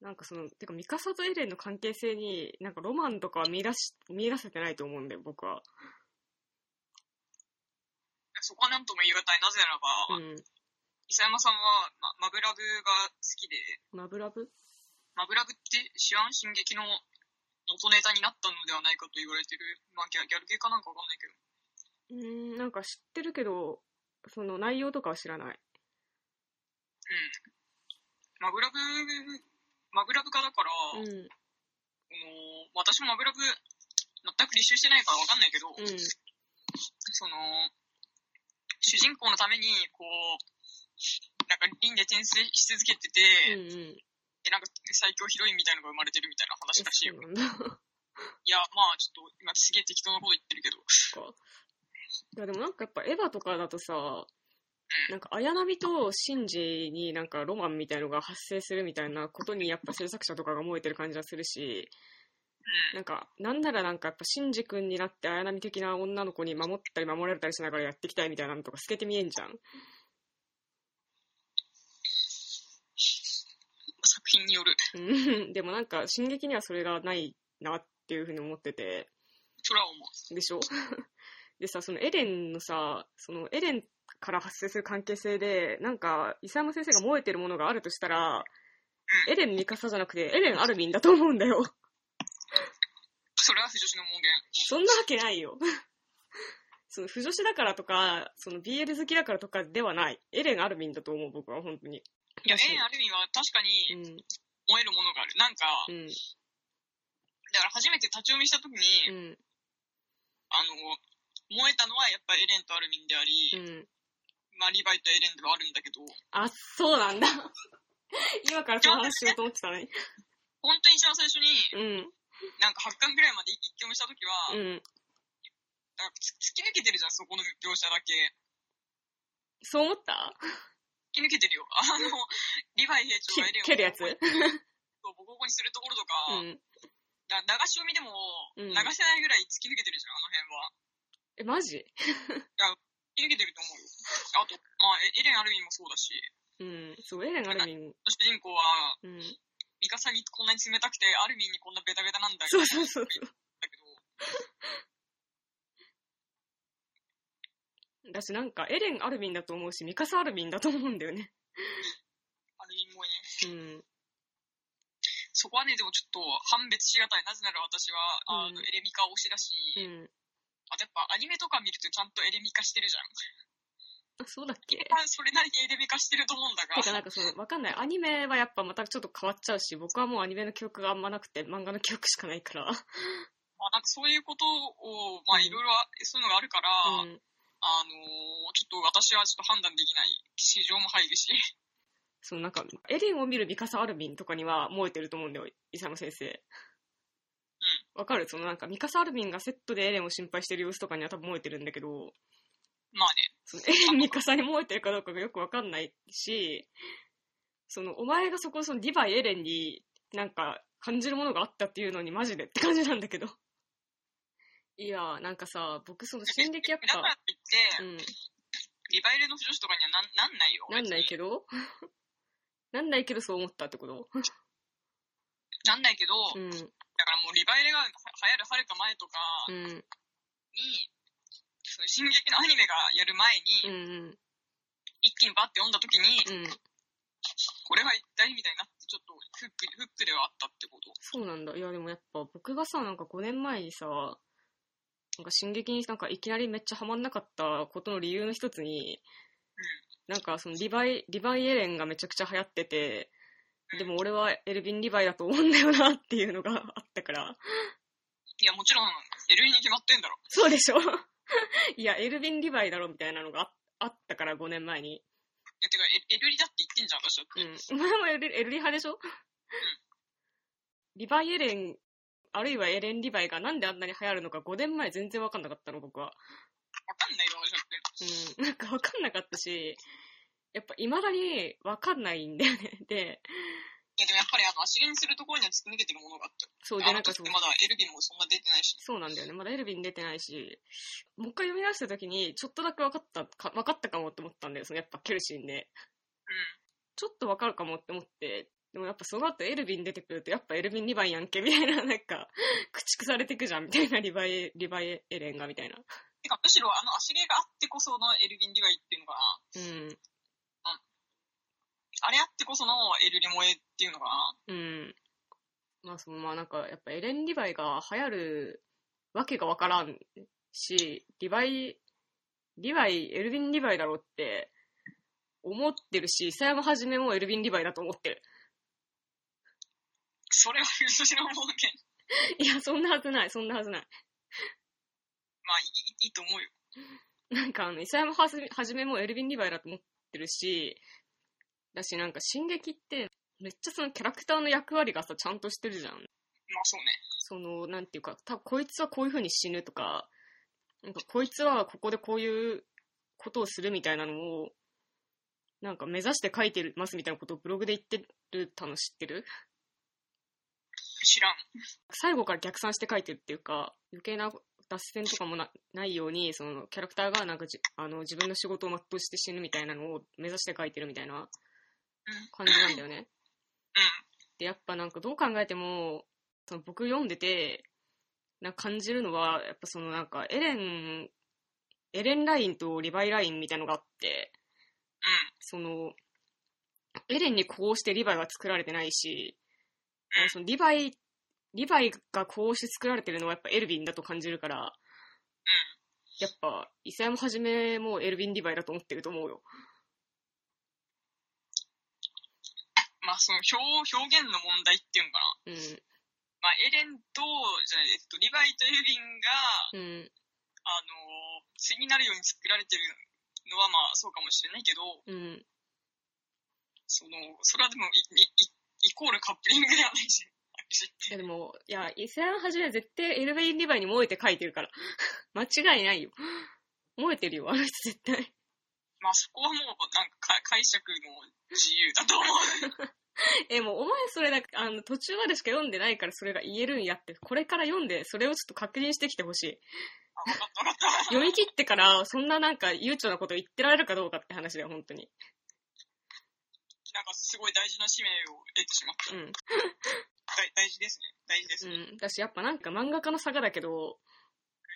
なんかその、てか、ミカサとエレンの関係性に、なんかロマンとかは見出し、見出せてないと思うんだよ、僕は。そこはなんとも言い難い。なぜならば、うん。伊佐山さんは、ま、マブラブが好きで、マブラブ？マブラブって知らん進撃の元ネタになったのではないかと言われてる。まあギャギャル系かなんかわかんないけど。うーん、なんか知ってるけど、その内容とかは知らない？うん。マブラブ、マブラブ家だから、うん。この私もマブラブ全く履修してないからわかんないけど、うん。その、主人公のために、こう、なんか輪廻転生し続けてて、うんうん。で、なんか最強ヒロインみたいなのが生まれてるみたいな話らしいよ。いや、まあちょっと今すげえ適当なこと言ってるけど。いやでもなんかやっぱエヴァとかだとさ、なんか綾波とシンジになんかロマンみたいのが発生するみたいなことにやっぱ制作者とかが燃えてる感じがするし、うん。なんか、なんならなんかやっぱシンジ君になって綾波的な女の子に守ったり守られたりしながらやっていきたいみたいなのとか透けて見えんじゃん。作品による。うん でもなんか進撃にはそれがないなっていうふうに思ってて、それは思う。でしょ？でさ、そのエレンのさ、そのエレンから発生する関係性で、なんか、伊佐山先生が燃えてるものがあるとしたら、エレンミカサじゃなくて、エレンアルミンだと思うんだよ。それは不女子の門限。そんなわけないよ。その、不女子だからとか、その BL 好きだからとかではない。エレンアルミンだと思う、僕は、本当に。いや、エン・アルミンは確かうにん、燃えるものがある。なんか、うん、だから初めて立ち読みしたときに、うん、あの、燃えたのはやっぱエレンとアルミンであり、うん。まあリヴァイとエレンではあるんだけど、あ、そうなんだ。今からその話しようと思ってたのに。本当に一番最初に、うん、なんか8巻ぐらいまで一気読みしたときは、うん。突き抜けてるじゃん、そこの描写だけ。そう思った？突き抜けてるよ。あの、リヴァイ兵長がエレンを蹴るやつそうボコボコにするところとか、うん。だ流し読みでもうん流せないぐらい突き抜けてるじゃん、あの辺は。え、マジ？突き抜けてると思うよ。あと、まあ、エエレン・アルミンもそうだし、うん。そう、エレンアルミン。主人公は、うん。ミカサにこんなに冷たくて、アルミンにこんなベタベタなんだそうそうそうそう。だけど、だし、なんか、エレン・アルミンだと思うし、ミカサ・アルミンだと思うんだよね。アルミンもね、うん。そこはね、でもちょっと判別しがたい。なぜなら私は、あの、うんエレミカ推しだし、うん。あとやっぱアニメとか見るとちゃんとエレミカしてるじゃん。あそうだっけ？まあそれなりにエレミカしてると思うんだがて、か、なんかその、わかんない。アニメはやっぱまたちょっと変わっちゃうし、僕はもうアニメの記憶があんまなくて、漫画の記憶しかないから。まあなんかそういうことを、まあいろいろ、そういうのがあるから、うん。あのーちょっと私はちょっと判断できない。市場も入るし。そう、なんか、エレンを見るミカサ・アルミンとかには燃えてると思うんだよ、イサム先生。わかる？そのなんか、ミカサ・アルミンがセットでエレンを心配してる様子とかには多分燃えてるんだけど、まあね。そのエレン・ミカサに燃えてるかどうかがよくわかんないし、その、お前がそこ、その、ディバイ・エレンになんか感じるものがあったっていうのにマジでって感じなんだけど。いやー、なんかさ、僕その、進撃やっぱだから、といって、うん、リバイレの不女子とかにはなんなんないよ。なんないけど？どなんないけどそう思ったってこと？なんないけど、うん、だからもうリバイレが流行るはるか前とかうん、に、その進撃のアニメがやる前に、うん、一気にバッて読んだ時に、うん、うん。これは一体みたいになって、ちょっとフック、フックではあったってこと？そうなんだ。いや、でもやっぱ僕がさ、なんか5年前にさ、なんか進撃になんかいきなりめっちゃハマんなかったことの理由の一つに、なんかそのリヴァイ、リヴァイエレンがめちゃくちゃ流行ってて、でも俺はエルヴィン・リヴァイだと思うんだよなっていうのが あったから。いや、もちろん、エルに決まってんだろ。そうでしょ いや、エルヴィン・リヴァイだろみたいなのがああったから5年前に。いや、てか、エエルリだって言ってんじゃん、私だって。うん。お前もエルエルリ派でしょ？リヴァイエレンあるいはエレン・リヴァイがなんであんなに流行るのか5年前全然わかんなかったの、僕は。わかんないのじゃって。うん、なんかわかんなかったし、やっぱ未だにわかんないんだよね。で、いや、でもやっぱりあの、足毛にするところには突き抜けてるものがあって。そうで、なんかそうまだエルビンもそんな出てないし。そうなんだよね。まだエルヴィン出てないし、もう一回読み出した時に、ちょっとだけ分かったか、分かったかもって思ったんだよ。そのやっぱケルシンで。うん。ちょっと分かるかもって思って、でもやっぱその後エルヴィン出てくると、やっぱエルヴィンリヴァイやんけ、みたいな、なんか、駆逐されてくじゃん、みたいな、リヴァイ、リヴァイエレンが、みたいな。てか、むしろあの足毛があってこそのエルビン・リヴァイっていうのかな。うん。あれあってこそのエルリモエっていうのかな。うん。まあ、その、まあなんか、やっぱエレン・リヴァイが流行るわけがわからんし、リヴァイ、リヴァイ、エルヴィン・リヴァイだろうって思ってるし、伊佐山はじめもエルヴィン・リヴァイだと思ってる。それは私の冒険。いや、そんなはずない、そんなはずない。まあ、いいいいと思うよ。なんか、あの、伊佐山はじめはじめもエルヴィン・リヴァイだと思ってるし、だし、なんか、進撃って、めっちゃそのキャラクターの役割がさ、ちゃんとしてるじゃん。まあ、そうね。その、なんていうか、たこいつはこういう風に死ぬとか、なんかこいつはここでこういうことをするみたいなのを、なんか目指して書いてますみたいなことをブログで言ってるたの知ってる？知らん。最後から逆算して書いてるっていうか、余計な脱線とかもなないように、そのキャラクターがなんかじあの自分の仕事を全うして死ぬみたいなのを目指して書いてるみたいなうん。感じなんだよね。うん。で、やっぱなんかどう考えても、その僕読んでて、なんか感じるのは、やっぱそのなんかエレン、エレンラインとリヴァイラインみたいのがあって、その、エレンにこうしてリヴァイは作られてないし、そのリヴァイ、リヴァイがこうして作られてるのはやっぱエルヴィンだと感じるから、やっぱ、諫山はじめもエルヴィン・リヴァイだと思ってると思うよ。まあ、その表、表現の問題っていうのかな。うん。まあ、エレンと、じゃない、えっと、リヴァイとエルビンが、うん。あの、対になるように作られてるのは、まあ、そうかもしれないけど、うん。その、それはでも、い、い、いイコールカップリングではないし、いやでも、いや、伊勢山はじめは絶対エルヴェイン・リヴァイに燃えて書いてるから。間違いないよ。燃えてるよ、あの人絶対。まあ、そこはもう、なんかか、解釈の自由だと思う。え、もうお前それだけ、あの、途中までしか読んでないからそれが言えるんやって、これから読んで、それをちょっと確認してきてほしい。読み切ってから、そんななんか悠長なこと言ってられるかどうかって話だよ、本当に。なんか、すごい大事な使命を得てしまった。うん。大大事ですね。大事ですね。うん。だし、やっぱなんか漫画家の差がだけど、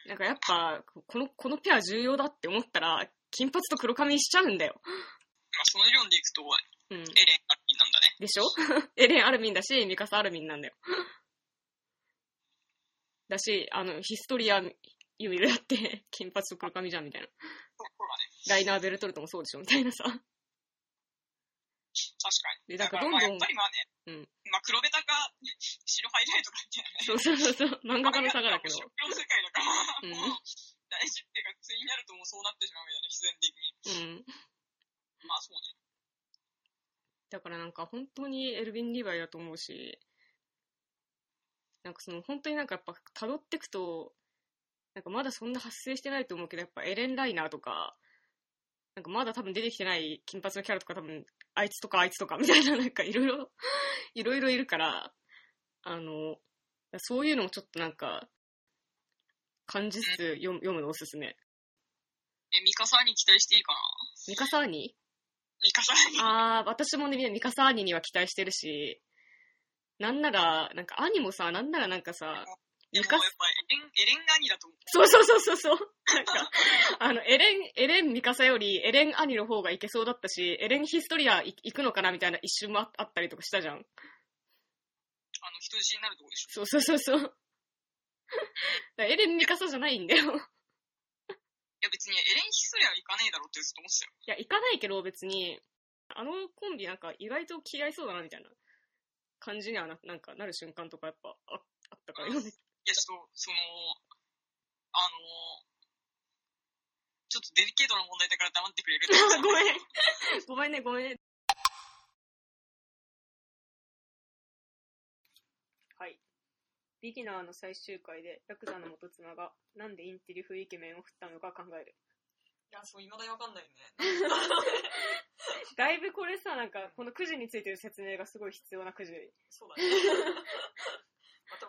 なんかやっぱ、この、このペア重要だって思ったら、金髪と黒髪にしちゃうんだよ。まあ、その理論でいくと、うん。エレン・アッキーなんだね。でしょ？エレン・アルミンだし、ミカサ・アルミンなんだよ。だし、あの、ヒストリア・ユミルだって、金髪と黒髪じゃんみたいな。そうそうだね。ライナー・ベルトルトもそうでしょみたいなさ。確かに。で、だだからどんどんやっぱ、りまあね、うんまあ、黒ベタか、白ハイライトかみたいなね。そ うそうそうそう、漫画家の差がだけど。白黒の世界だから、うんもう大事っていうか、対になるともうそうなってしまうみたいな、必然的に。うん。まあ、そうね。だからなんか本当にエルヴィン・リヴァイだと思うし、なんかその本当になんかやっぱ辿ってくと、なんかまだそんな発生してないと思うけど、やっぱエレン・ライナーとか、なんかまだ多分出てきてない金髪のキャラとか多分、あいつとかあいつとかみたいななんかいろいろ、いろいろいるから、あの、そういうのもちょっとなんか、感じつつ読む読むのおすすめ。え、ミカサに期待していいかな？ミカサーニ？ミカサに。あー、私もね、ミカサーニには期待してるし、なんなら、なんか兄もさ、なんならなんかさ、でもやっぱエレン、エレンガニだと思う。そうそうそうそうそう。なんか、あの、エレン、エレンミカサよりエレン兄の方がいけそうだったし、エレンヒストリアい行くのかなみたいな一瞬もああったりとかしたじゃん。あの、人質になるとこでしょ。そうそうそうそう。エレンミカサじゃないんだよ。いいや、別にエレンヒストリアは行かねえだろってずっと思ってたよ。や、行かないけど別に、あのコンビなんか意外と気合いそうだなみたいな感じにはななんかなる瞬間とかやっぱああったから読んでいや、ちょっと、その、あの、ちょっとデリケートな問題だから黙ってくれる ごめん。ごめんね、ごめんね。はい。ビギナーの最終回でヤクザの元妻がなんでインテリ風イケメンを振ったのか考える。いや、そう、未だにわかんないよね。だいぶこれさ、なんか、このくじについてる説明がすごい必要なくじ。そうだね。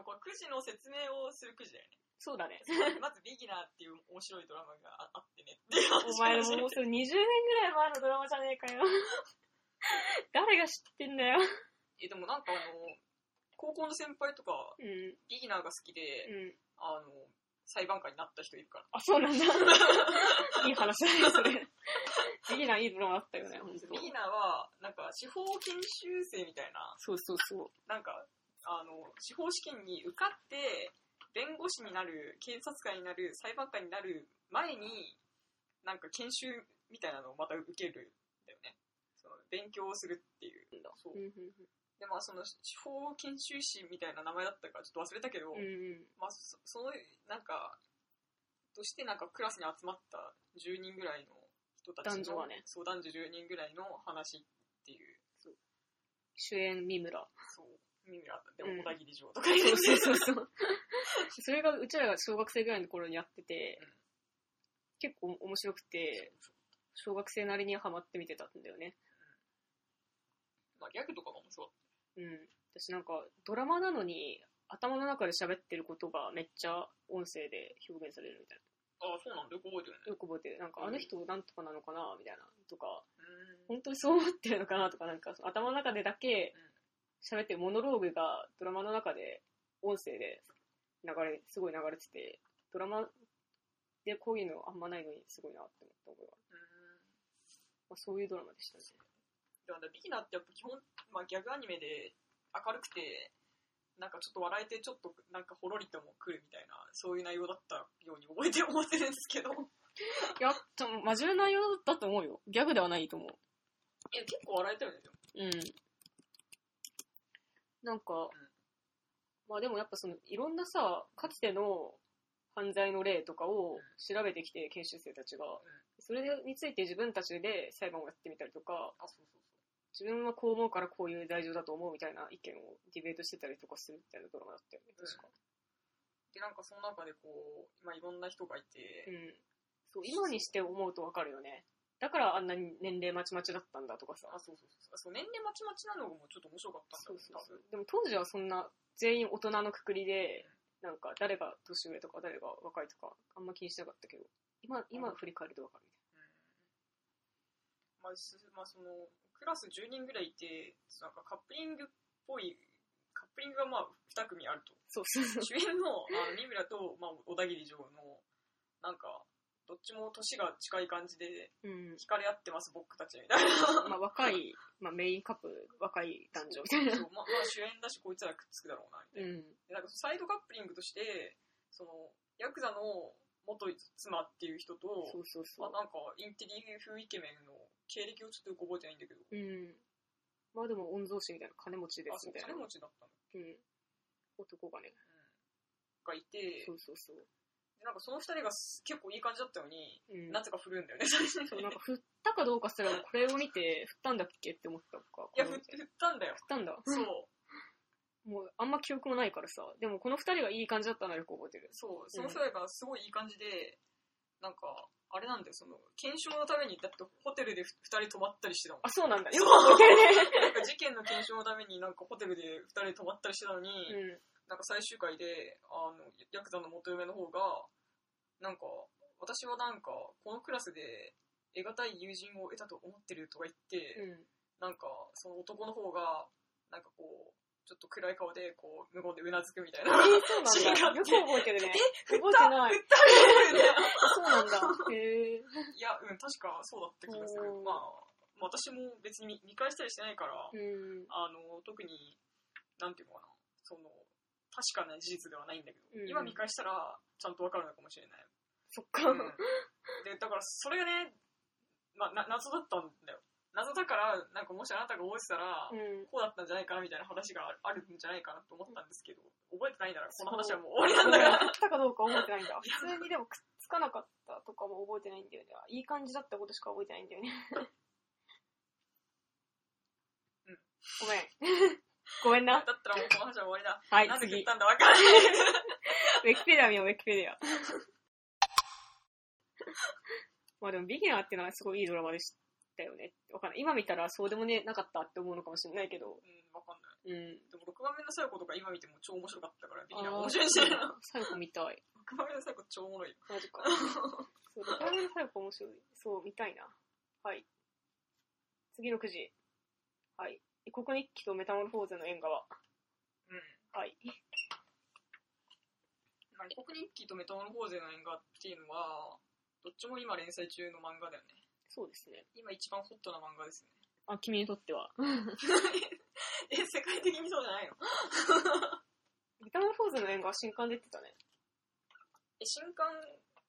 分これくじの説明をするくじだよね。そうだね。まずビギナーっていう面白いドラマがああってねっていう話お前ももうすぐ20年ぐらい前のドラマじゃねえかよ。誰が知ってんだよ。え、でもなんかあの、高校の先輩とか、うん。ビギナーが好きで、うん。あの、裁判官になった人いるから。あ、そうなんだ。いい話だね、それ。ビギナーいいドラマあったよね、ほんと。ビギナーは、なんか司法研修生みたいな、そうそうそう。なんか、あの、司法試験に受かって、弁護士になる、検察官になる、裁判官になる前に、なんか研修みたいなのをまた受けるんだよね。その勉強をするっていう。そうで、まあその司法研修士みたいな名前だったからちょっと忘れたけど、うん。うんまあそその、なんか、としてなんかクラスに集まった10人ぐらいの人たちの、男女がねそう、男女10人ぐらいの話っていう、主演、三村。そう、ミミラでうん小田切城とか言そうって、そうそうそう。それがうちらが小学生ぐらいの頃にやってて、うん結構面白くて、小学生なりにハマって見てたんだよね。まあギャグとかも面白かっうん。私なんか、ドラマなのに、頭の中で喋ってることがめっちゃ音声で表現されるみたいた。ああ、そうなんだ。よく覚えてるね。な。よく覚えてる。なんか、あの人なんとかなのかなみたいな。とか。本当にそう思ってるのかなとか、なんか、頭の中でだけ喋ってるモノローグがドラマの中で音声で流れ、すごい流れてて、ドラマでこういうのあんまないのにすごいなって思った覚えがある。うーん。まあ、そういうドラマでしたね。だからビギナーってやっぱ基本、まあ、ギャグアニメで明るくて、なんかちょっと笑えてちょっとなんかほろりとも来るみたいな、そういう内容だったように覚えて思ってるんですけど。い いや、真面目な内容だと思うよ。ギャグではないと思う。や、結構笑えたよね、でも。うん。なんか、まあでもやっぱその、いろんなさ、かつての犯罪の例とかを調べてきて、研修生たちが、それについて自分たちで裁判をやってみたりとか、あ、そうそうそう。自分はこう思うからこういう大丈夫だと思うみたいな意見をディベートしてたりとかするみたいなドラマだったよね、確か。で、なんかその中でこう、まあいろんな人がいて、うん。そう、今にして思うとわかるよね。だからあんなに年齢まちまちだったんだとかさ。あ、そうそうそう。そう年齢まちまちなのもちょっと面白かったんだそうそうそう。でも当時はそんな全員大人のくくりで、なんか誰が年上とか誰が若いとかあんま気にしなかったけど、今、今振り返るとわかるみうんまあ、すまあ、その、クラス10人ぐらいいて、なんかカップリングっぽい、カップリングがまあ2組あると。そうそうそう。主演のあの三村と、まあ、小田切城の、なんか、どっちも年が近い感じで、うん。惹かれ合ってます、僕たちみたいな。まあ若い、まあメインカップ、若い男女みたいな。そうまあ、まあ主演だし、こいつらくっつくだろうな、みたいな。うん。でなんかサイドカップリングとして、その、ヤクザの元妻っていう人と、そうそうそまあ、う。なんか、インテリ風イケメンの経歴をちょっとよく覚えてないんだけど、うん。まあでも御曹司みたいな金持ちであ、そう、すみたいな。金持ちだったの。うん。男がね。うん。がいて、そうそうそう。でなんかその二人がす結構いい感じだったのに、うん。なぜか振るんだよね、最初に。そう、なんか振ったかどうかすらこれを見て振ったんだっけって思ったか。いや、振振ったんだよ。振ったんだ。そう。もうあんま記憶もないからさ。でもこの二人がいい感じだったのはよく覚えてる。そう、その二人がすごいいい感じで、なんか、あれなんだよ、その、検証のために、だってホテルで二人泊まったりしてたもん。あ、そうなんだ。そうよく。なんか事件の検証のためになんかホテルで二人泊まったりしてたのに、うん。なんか最終回で、あの、ヤクザの元嫁の方が、なんか、私はなんか、このクラスで得難い友人を得たと思ってるとか言って、うん。なんか、その男の方が、なんかこう、ちょっと暗い顔で、こう、無言でうなずくみたいな。えー、そうなんだ。よく覚えてるね。振覚えてない。振ったみたいなそうなんだ。へえ。いや、うん、確かそうだった気がする。まあ、まあ私も別に見見返したりしてないから、うん。あの、特に、なんていうのかな、その、確かな事実ではないんだけど、うん今見返したら、ちゃんとわかるのかもしれない。そっか。うん で、だから、それがね、まあ、な謎だったんだよ。謎だから、なんかもしあなたが覚えてたら、うん。こうだったんじゃないかなみたいな話があるあるんじゃないかなと思ったんですけど、覚えてないなら、この話はもう終わりなんだから。あったかどうか覚えてないんだ。普通にでもくっつかなかったとかも覚えてないんだよね。いい感じだったことしか覚えてないんだよね。うん ごめん。ごめんな。だったらもうこの話は終わりだ。はいなんで言っ次たんだわかんない。ウィキペディア見よう、ウィキペディア。まあでも、ビギナーっていうのはすごいいいドラマでしたよね。わかんない。今見たらそうでもね、なかったって思うのかもしれないけど。うん、わかんない。うん。でも6番目の最後とか今見ても超面白かったから、ビギナー面白いし。6最後見たい。番目の最後超おもろいよ。マジか。そう、6番目の最後面白い。そう、見たいな。はい。次のくじ。はい。異国日記とメタモルフォーゼの縁側。うん。はい。まあ、異国日記とメタモルフォーゼの縁側っていうのは、どっちも今連載中の漫画だよね。そうですね。今一番ホットな漫画ですね。あ、君にとっては。え、世界的にそうじゃないの？メタモルフォーゼの縁側新刊出てたね。え、新刊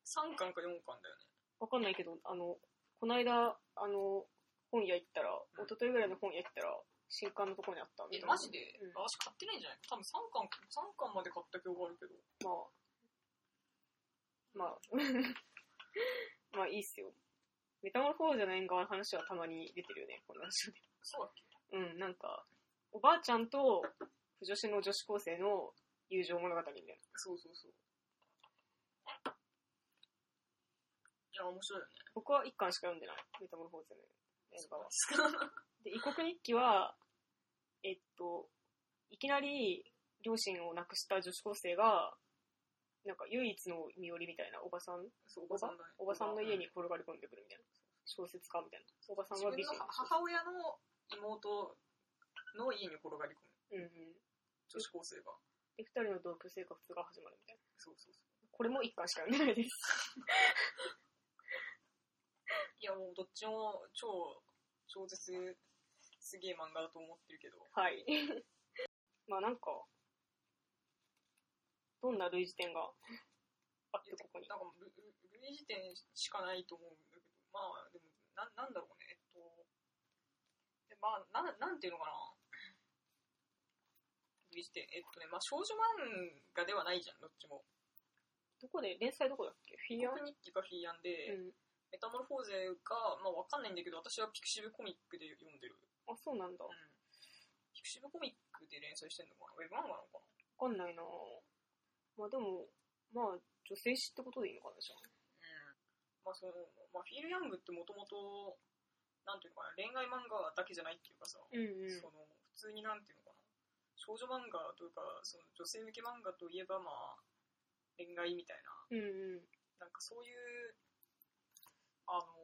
3巻か4巻だよね。わかんないけど、あの、この間、あの、本屋行ったら、うん一昨日ぐらいの本屋行ったら、新刊のところにあったみえ、たいなマジで、うん私買ってないんじゃない多分3巻、3巻まで買った記憶あるけど。まあ、まあ、まあいいっすよ。メタモルフォーゼの縁側の話はたまに出てるよね、この話で。そうだっけ？うん、なんか、おばあちゃんと、不女子の女子高生の友情物語みたいな。そうそうそう。いや、面白いよね。僕は一巻しか読んでない、メタモルフォーゼの縁側。はで、異国日記は、えっと、いきなり両親を亡くした女子高生が、なんか唯一の身寄りみたいなおばさん、そう、おおばばさん。おばさんの家に転がり込んでくるみたいな。小説家みたいな。おばさんは美人の。母親の妹の家に転がり込むうんうん。女子高生が。で、二人の同居生活が始まるみたいな。そうそうそう。これも一巻しか読んでないです。いや、もうどっちも超、超絶すげえ漫画だと思ってるけど。はい。まあなんか、どんな類似点が？あってここに。なんか類似点しかないと思うんだけど、まあ、でも、ななんだろうね、えっと、でまあ、ななんていうのかな。類似点、えっとね、まあ、少女漫画ではないじゃん、どっちも。どこで、連載どこだっけ？フィギュア国日記がフィーアンで、うん。メタモルフォーゼが、まあ、わかんないんだけど、私はピクシブコミックで読んでる。あ、そうなんだ。わうん。ピクシブコミックで連載してんのかな？ウェブ漫画なのかな？かんないなまあでも、まあ、女性誌ってことでいいのかな、じゃあ。うん。まあ、その、まあ、フィール・ヤングってもともと、なんていうのかな、恋愛漫画だけじゃないっていうかさ、うんその、普通になんていうのかな、少女漫画というか、その女性向け漫画といえば、まあ、恋愛みたいな、うん。うんうん。なんかそういう、あの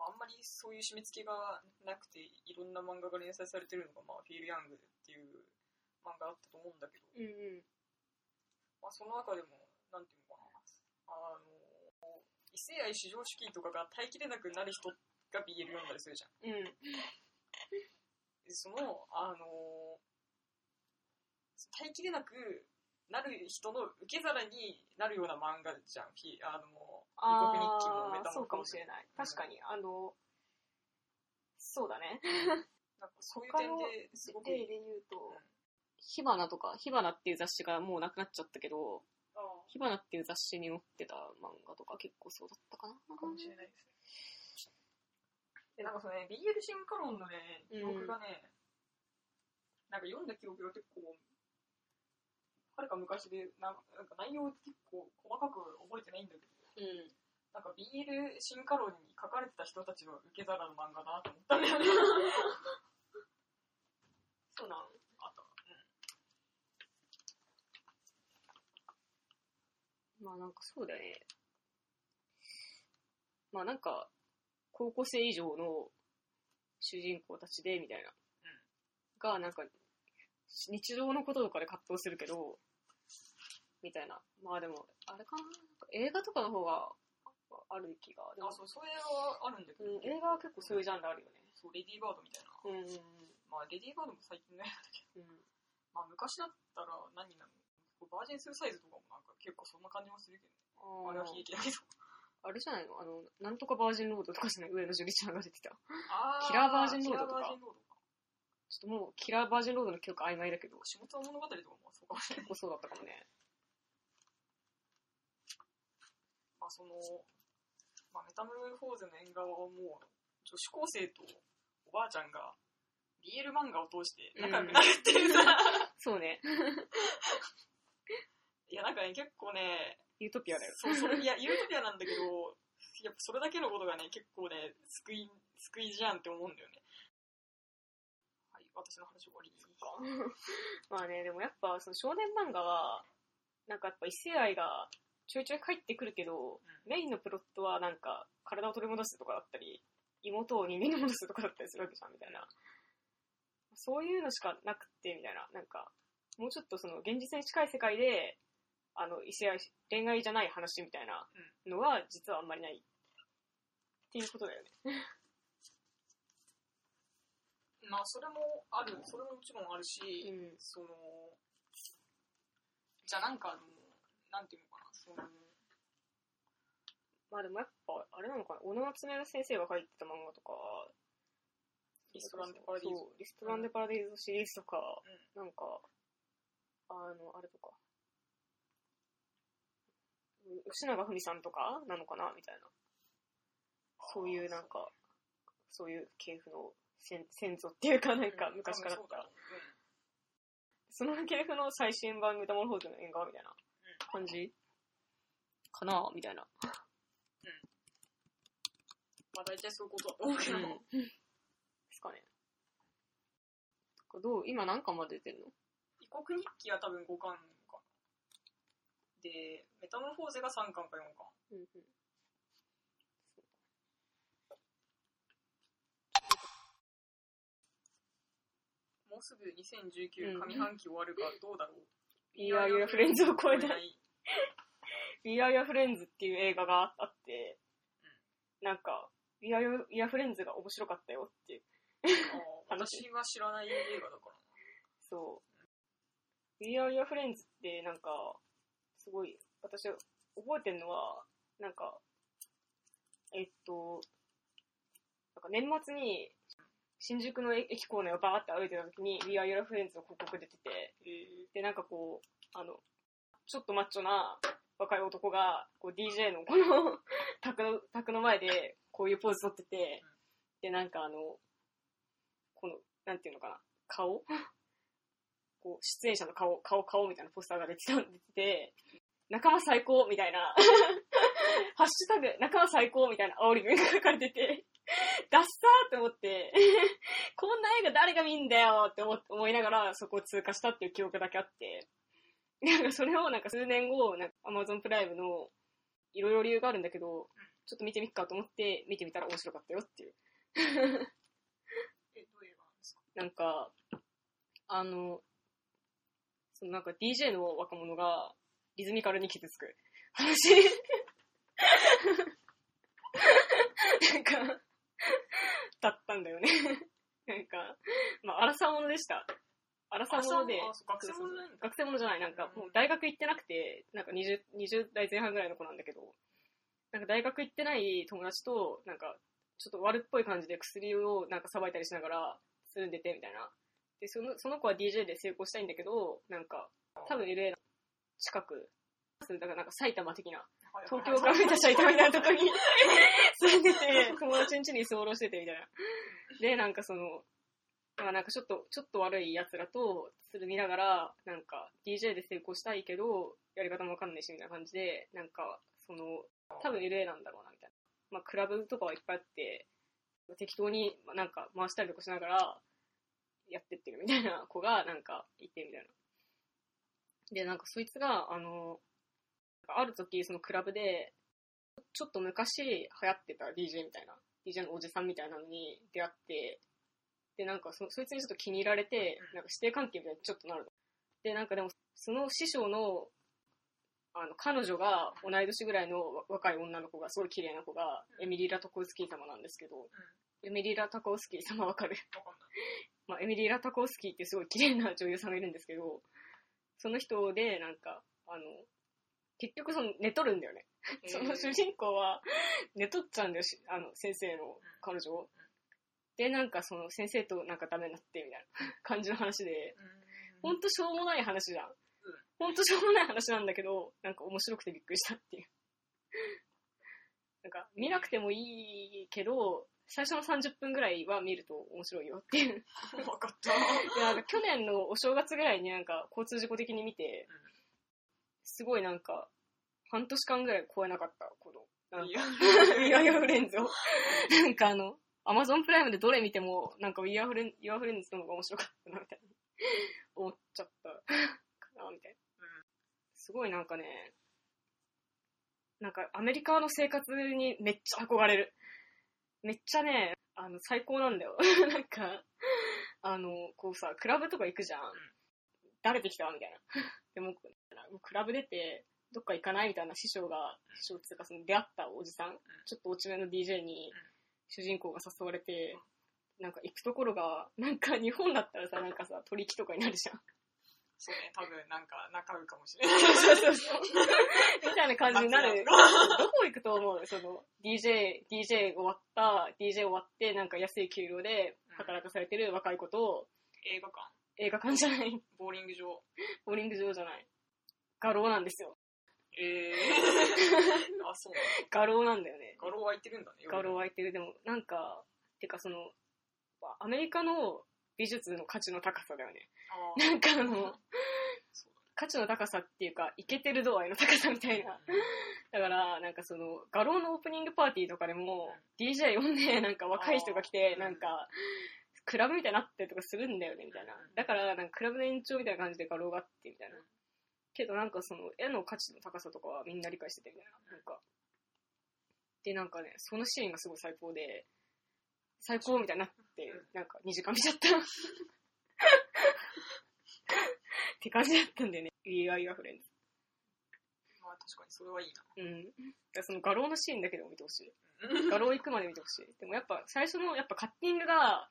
まあ、あんまりそういう締め付けがなくて、いろんな漫画が連載されてるのが、まあ、フィール・ヤングっていう漫画だったと思うんだけど、うんうん。まあ、その中でも、なんていうのかな、あの異性愛至上主義とかが耐えきれなくなる人が BL 読んだりするじゃん。うん。でその、あの耐えきれなくなる人の受け皿になるような漫画じゃん。あの、異国日記もメああ、タモルフォーゼそうかもしれない。確かに、あの、そうだね。なんかそういう点ですごく。例で言うと、火花とか、火花っていう雑誌がもうなくなっちゃったけど、ああ火花っていう雑誌に載ってた漫画とか結構そうだったかな。かもしれないですね。で、なんかそのね、BL 進化論のね、記憶がね、なんか読んだ記憶が結構、はるか昔で、なんか内容結構細かく覚えてないんだけど、うん。なんか BL 進化論に書かれてた人たちの受け皿の漫画だなと思ったんだよね。そうなんあった。まあなんかそうだよね。まあなんか、高校生以上の主人公たちで、みたいな。が、なんか、日常のこととかで葛藤するけど、みたいな。まあでも、あれかな？なんか映画とかの方がある気が。でうん。もあ、そう、それはあるんだけど、うん、映画は結構そういうジャンルあるよね。そう、レディーバードみたいな。うんうんうん。まあ、レディーバードも最近のやつだけど、うんまあ、昔だったら何なの？バージンスーサイズとかもなんか結構そんな感じもするけどね。あれは悲劇だけど。あれじゃないの？あの、なんとかバージンロードとかじゃない？上野樹里ちゃんが出てた。ちょあキラーバージンロードとかキラーバージンロードか。っともう、キラーバージンロードの記憶曖昧だけど、下妻物語とかもそうかもしれない。結構そうだったかもね。まあその、まあメタモルフォーゼの縁側はもう、女子高生とおばあちゃんが、BL 漫画を通して仲良くなるっていうさ、そうね。いやなんかね結構ねユートピアだよ。そうそういやユートピアなんだけどやっぱそれだけのことがね結構ね救い救いじゃんって思うんだよねはい私の話終わりか まあね、でもやっぱその少年漫画は、なんかやっぱ異性愛がちょいちょい入ってくるけど、メインのプロットはなんか体を取り戻すとかだったり、妹を耳に戻すとかだったりするわけじゃん、みたいな。そういうのしかなくって、みたいな。なんか、もうちょっとその現実に近い世界で、あの、異性愛、恋愛じゃない話みたいなのは実はあんまりない。っていうことだよね。まあそれもあるそれももちろんあるし、うんそのじゃあなんかなんていうの？そのまあでもやっぱ、あれなのかな、小野夏目先生が書いてた漫画とか、リストランデパラディーズ。そうリストランデパラディーズシリーズとか、うなんか、あの、あれとか、う吉永文さんとかなのかな？みたいな。そういうなんか、そういう系譜の先先祖っていうかなんか昔からあった、その系譜の最新版メタモルフォーズの縁側みたいな感じ？かなみたいな。まあ大体そういうことだと思うけど、ですかね。どう今何巻まで出てんの？異国日記は多分5巻かな。でメタモルフォーゼが3巻か4巻。うんうん。もうすぐ2019上半期終わるがどうだろう、We Are Your Friends を超えた。超えない We Are Your Friends っていう映画があって、なんか、We Are Your Your Friends が面白かったよっていう。あー私は知らない映画だからそう。We Are Your Friends ってなんか、すごい、私覚えてるのは、なんか、えっと、なんか年末に、新宿の駅構内をバーって歩いてた時に We Are Your Friends の広告出てて、で、なんかこう、あの、ちょっとマッチョな若い男が、こう DJ のこの 宅の、宅の前でこういうポーズ取ってて、で、なんかあの、この、なんていうのかな、顔？こう、出演者の顔、顔、顔みたいなポスターが出てた、出てて、仲間最高みたいな、ハッシュタグ、仲間最高みたいな煽り文が書かれてて、ダッサーって思って、こんな映画誰が見んだよって思思いながらそこを通過したっていう記憶だけあって、なんかそれをなんか数年後、なんか Amazon プライムのいろいろ理由があるんだけど、ちょっと見てみっかと思って見てみたら面白かったよっていう。えどういう映画なんですか？なんか、あの、そのなんか DJ の若者がリズミカルに傷つく話。なんか、だったんだよね。なんか、まあ、荒さ者でした。荒さ者で、あそう学生ものじゃないんだ学生者じゃない。なんか、もう大学行ってなくて、なんか 20, 20代前半ぐらいの子なんだけど、なんか大学行ってない友達と、なんか、ちょっと悪っぽい感じで薬をなんかさばいたりしながら住んでてみたいな。で、その、その子は DJ で成功したいんだけど、なんか、多分 LA の近く、だからなんか埼玉的な、東京から見た埼玉みたいなとこに 住んでて、友達ん家に居候しててみたいな。で、なんかその、まあなんかちょっと、ちょっと悪い奴らとつるみながら、なんか DJ で成功したいけど、やり方もわかんないしみたいな感じで、なんか、その、多分 LA なんだろうなみたいな。まあクラブとかはいっぱいあって、適当にまあなんか回したりとかしながら、やってってるみたいな子がなんかいてみたいな。で、なんかそいつが、あの、ある時そのクラブで、ちょっと昔流行ってた DJ みたいな、DJ のおじさんみたいなのに出会って、で、なんかそそいつにちょっと気に入られてうん、なんか師弟関係みたいにちょっとなる。の。で、なんかでも、その師匠の、あの、彼女が同い年ぐらいのわ若い女の子が、すごい綺麗な子が、エミリー・ラトコウスキー様なんですけど、エミリー・ラトコウスキー様わかる？まあ、エミリー・ラタコウスキーってすごい綺麗な女優さんがいるんですけど、その人で、なんか、あの、結局その、寝取るんだよね。その主人公は、寝取っちゃうんだよ、しあの、先生の彼女を。で、なんかその、先生となんかダメになって、みたいな 感じの話で、ほんとしょうもない話じゃん。ほんとしょうもない話なんだけど、なんか面白くてびっくりしたっていう。なんか、見なくてもいいけど、最初の30分ぐらいは見ると面白いよっていう。わかった。でなんか去年のお正月ぐらいになんか交通事故的に見て、すごいなんか、半年間ぐらい超えなかった、この、なんいか、や、ウィアフレンズを。なんかあの、アマゾンプライムでどれ見ても、なんかウィアフレン、ウィアフレンズの方が面白かったな、みたいに 思っちゃったかな、みたいな。すごいなんかね、なんかアメリカの生活にめっちゃ憧れる。めっちゃね、あの、最高なんだよ。なんか、あの、こうさ、クラブとか行くじゃん。慣れてきたわ、みたいな。でも、クラブ出て、どっか行かないみたいな師匠が、師匠っていうかその出会ったおじさん、ちょっと落ち目の DJ にうん、主人公が誘われて、なんか行くところが、なんか日本だったらさ、なんかさ、取引とかになるじゃん。そうね、多分なんか仲良いかもしれない。そうそうそう。みたいな感じになる。どこ行くと思う？その、DJ、DJ 終わった、DJ 終わって、なんか安い給料で働かされてる若い子と、映画館、映画館じゃない、ボーリング場。ボーリング場じゃない。画廊なんですよ。えー、あ、そう画廊なんだよね。ガロー空いてるんだね。画廊空いてる。でも、なんか、てかその、アメリカの美術の価値の高さだよね。なんかあの、価値の高さっていうか、イケてる度合いの高さみたいな。だから、なんかその、画廊のオープニングパーティーとかでも、DJ 呼んで、なんか若い人が来て、なんか、クラブみたいになってとかするんだよね、みたいな。だから、なんかクラブの延長みたいな感じで画廊があって、みたいな。けどなんかその、絵の価値の高さとかはみんな理解してて、みたいな。なんか。で、なんかね、そのシーンがすごい最高で、最高みたいになって、なんか2時間見ちゃった。って感じだったんだよね。We are your friends. まあ確かにそれはいいうん。その画廊のシーンだけでも見てほしい。な。画廊行くまで見てほしい。でもやっぱ最初のやっぱカッティングが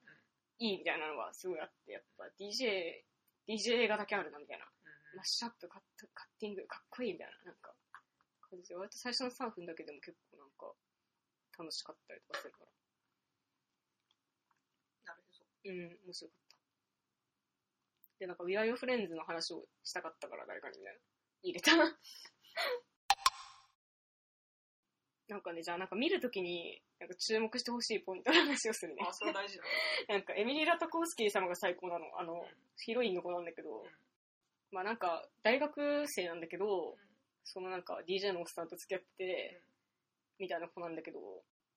いいみたいなのがすごいあって、やっぱ DJ、DJ 画だけあるなみたいな。マッシュアップカット、カッティングかっこいいみたいな、なんか、感じで、割と最初の3分だけでも結構なんか楽しかったりとかするから。なるほど。うん、面白かった。で、なんか We Are Your Friends の話をしたかったから誰かにみたいな。入れた。なんかね、じゃあなんか見るときに、なんか注目してほしいポイントの話をするね。あ、それ大事だね。なんかエミリー・ラタコースキー様が最高なの。あの、ヒロインの子なんだけど、まあなんか大学生なんだけど、そのなんか DJ のおっさんと付き合ってて、みたいな子なんだけど、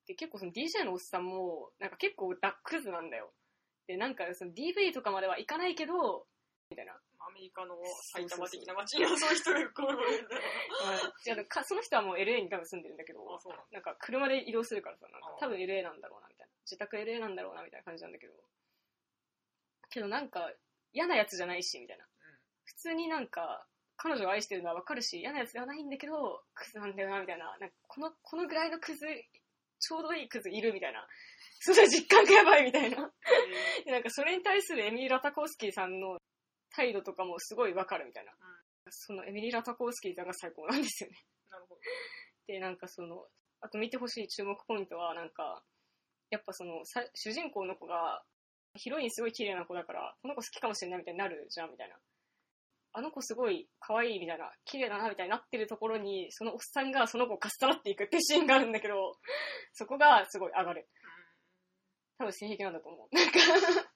で結構その DJ のおっさんも、なんか結構ダックズなんだよ。で、なんかその DV とかまではいかないけど、みたいな。アメリカの埼玉的な街にはそういう人がいるんだよまあ違うかその人はもう LA に多分住んでるんだけどなんか車で移動するからさ、なんか多分 LA なんだろうな、みたいな。自宅 LA なんだろうな、みたいな感じなんだけど。けどなんか、嫌なやつじゃないし、みたいな。普通になんか、彼女を愛してるのはわかるし、嫌なやつではないんだけど、クズなんだよな、みたいな。なんかこの、このぐらいのクズ、ちょうどいいクズいるみたいな。その実感がやばいみたいな。でなんかそれに対するエミリー・ラタコースキーさんの態度とかもすごいわかるみたいな。そのエミリー・ラタコースキーさんが最高なんですよね。なるほど。で、なんかその、あと見てほしい注目ポイントは、なんか、やっぱその、さ主人公の子が、ヒロインすごい綺麗な子だから、この子好きかもしれないみたいになるじゃん、みたいな。あの子すごい可愛いみたいな、綺麗だなみたいになってるところに、そのおっさんがその子をかっさらっていくってシーンがあるんだけど、そこがすごい上がる。多分性癖なんだと思う。なんか、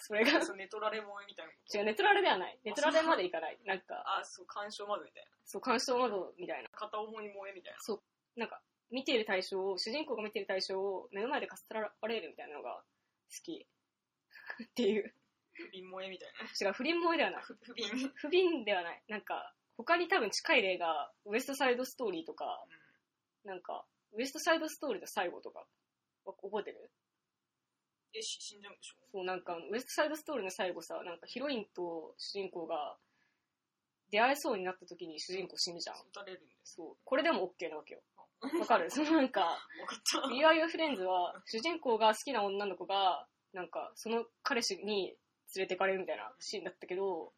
それが、そうネトラレ萌えみたいなこと？違う、ネトラレではない。ネトラレまでいかない。なんか、あ、そう、干渉窓みたいな。そう、干渉窓みたいな。片思い萌えみたいな。そう、なんか、見ている対象を、主人公が見ている対象を目の前でかっさらわれるみたいなのが好き。っていう。不憫萌えみたいな。違う、不倫萌えではない。不不憫。不倫ではない。なんか、他に多分近い例が、ウエストサイドストーリーとか、なんか、ウエストサイドストーリーの最後とか、わ覚えてる？え、し死んじゃうんでしょそう、なんか、ウエストサイドストーリーの最後さ、なんかヒロインと主人公が出会えそうになった時に主人公死ぬじゃん。撃たれるん。そう。これでも OK なわけよ。わかる？そのなんか、わかった。We Are Your Friends は、主人公が好きな女の子が、なんか、その彼氏に連れてかれるみたいなシーンだったけど、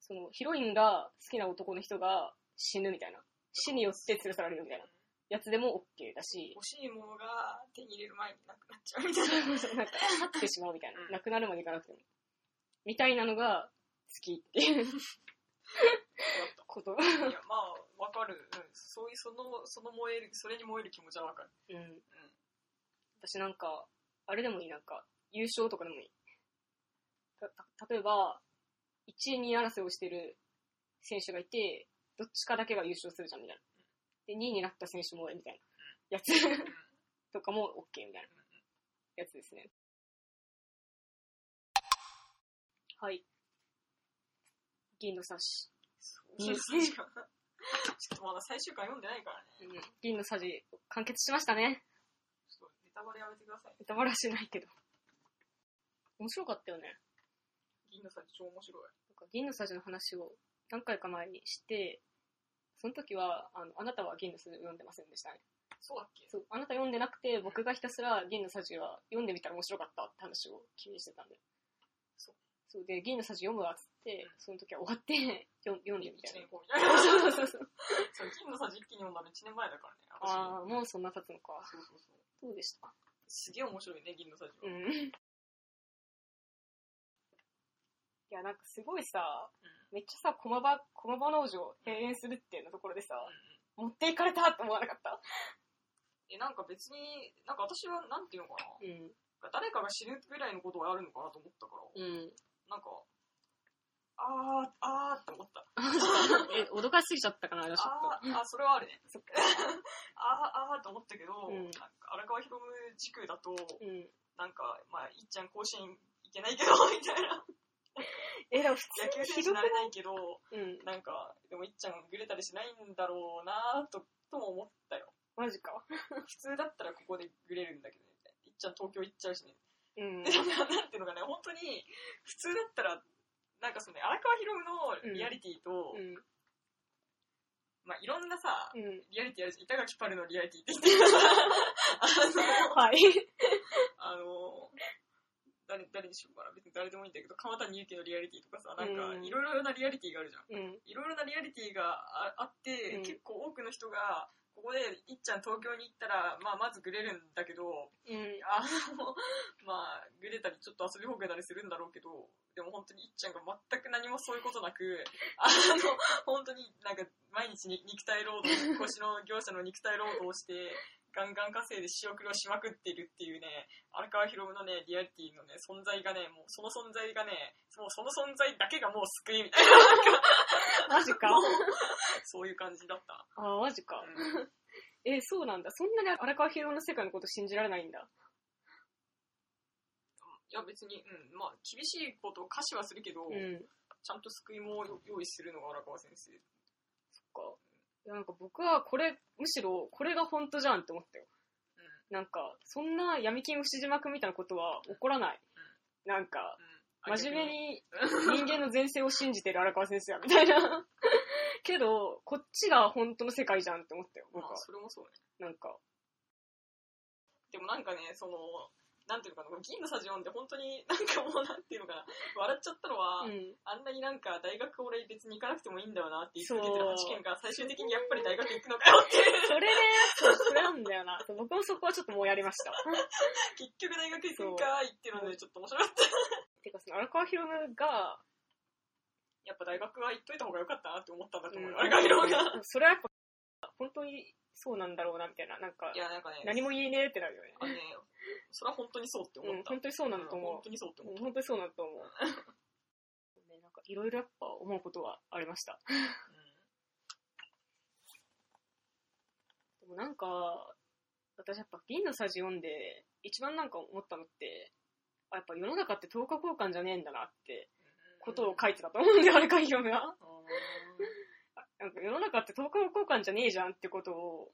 その、ヒロインが好きな男の人が死ぬみたいな。死によって連れ去られるみたいなやつでも OK だし、欲しいものが手に入れる前になくなっちゃうみたいな。なんか、去ってしまうみたいなう。んなくなるまでいかなくても。みたいなのが好きっていうこと。いや、まあ、わかる。うん。そういう、その、その燃える、それに燃える気持ちはわかる。うん。うん。私なんか、あれでもいい、なんか、優勝とかでもいい。例えば、1位、2位争いをしてる選手がいて、どっちかだけが優勝するじゃん、みたいな。で、2位になった選手も、みたいな。やつとかも OK みたいなやつですね。はい。銀の差し。そう確かちょっとまだ最終回読んでないからね。うん銀のさじ、完結しましたね。ちょっとネタバレやめてください。ネタバラしないけど。面白かったよね。銀のさ超面白い。なんか銀のさじの話を何回か前にして、その時は、あの、あなたは銀のさじを読んでませんでしたね。そうだっけ？そう、あなた読んでなくて、僕がひたすら銀のさじは読んでみたら面白かったって話を急にしてたんで。そう。そうで、銀のさじ読むわっつって、その時は終わって、読読んでみたいな一年。後みたいな。そうそうそう。そう、銀のさじ一気に読んだの1年前だからね。私ああ、もうそんな経つのか。そうそうそう。どうでした？すげえ面白いね、銀のさじは。うん。いや、なんかすごいさ、めっちゃさ、駒場、駒場農場閉園するっていうのところでさ、うんうん持っていかれたって思わなかった？え、なんか別に、なんか私は、なんていうのかな。うん。誰かが死ぬぐらいのことはあるのかなと思ったから、うん。なんか、あー、あーって思った。え、脅かしすぎちゃったかな、ちょっあー、あ、それはあるね。あー、あーって思ったけど、うんなんか荒川博夢地区だと、と。うん。なんか、まあ、いっちゃん甲子園行けないけど、みたいな。え、でも普野球通にひどく選手になれないけど、うん。なんか、でもいっちゃんグレたりしないんだろうなと、とも思ったよ。マジか。普通だったらここでグレるんだけどね。いっちゃん東京行っちゃうしね。うんで。なんなんていうのかね、本当に、普通だったら、なんかそのね、荒川博夢のリアリティと、うん。まあいろんなさ、うん。リアリティあるじゃん。板垣パルのリアリティって言ってるあの、はい。あの、誰、誰にしようかな。別に誰でもいいんだけど、川谷由紀のリアリティとかさ、なんかうんいろいろなリアリティがあるじゃん。うん。いろいろなリアリティがああって、うん結構多くの人が、ここでいっちゃん東京に行ったら、まあまずグレるんだけど、うん。あの、まあ、グレたりちょっと遊びほうけたりするんだろうけど、でも本当にいっちゃんが全く何もそういうことなく、あの、本当になんか毎日に肉体労働、腰の業者の肉体労働をして、ガンガン稼いで仕送りをしまくっているっていうね、荒川博夢のね、リアリティのね、存在がね、もうその存在がね、もうその存在だけがもう救いみたい マジかな、。そういう感じだった。あー、マジか。うんえ、そうなんだ。そんなに荒川博の世界のこと信じられないんだ。いや別に、うん、まあ厳しいことを歌詞はするけど、うん。ちゃんと救いも用意するのが荒川先生。そっか。いや、なんか僕はこれ、むしろこれが本当じゃんって思ったよ。うんなんか、そんな闇金牛島くんみたいなことは起こらない。なんか、うん、真面目に逆人間の前世を信じてる荒川先生や、みたいな。けど、こっちが本当の世界じゃんって思ったよ、僕はまあ、。それもそうね。なんか、でもなんかね、その、なんていうのかな、銀のさじ読んで本当になんかもうなんていうのかな、笑っちゃったのは、うん。あんなになんか大学俺別に行かなくてもいいんだよなって言い続けてるそう八件が最終的にやっぱり大学行くのかよって。それね、そうなんだよな。僕もそこはちょっともうやりました。結局大学行くんか言ってるのでちょっと面白かった。てか、その荒川博夢が、やっぱ大学は行っといた方が良かったなって思ったんだと思うよ。うんあれが広が。それはやっぱ、本当にそうなんだろうな、みたいな。なんかい、や、なんかね、何も言えねえってなるよね、それは本当にそうって思うん、った。本当にそうなんだと思本当にそうってう。思っうん本当にそうなんだと思う。ね、なんか、いろいろやっぱ思うことはありました。た。でもなんか、私やっぱ銀のさじ読んで、一番なんか思ったのって、あやっぱ世の中って10日交換じゃねえんだなってことを書いてたと思うんだよ、あれかひろむが。なんか世の中って10日交換じゃねえじゃんってことを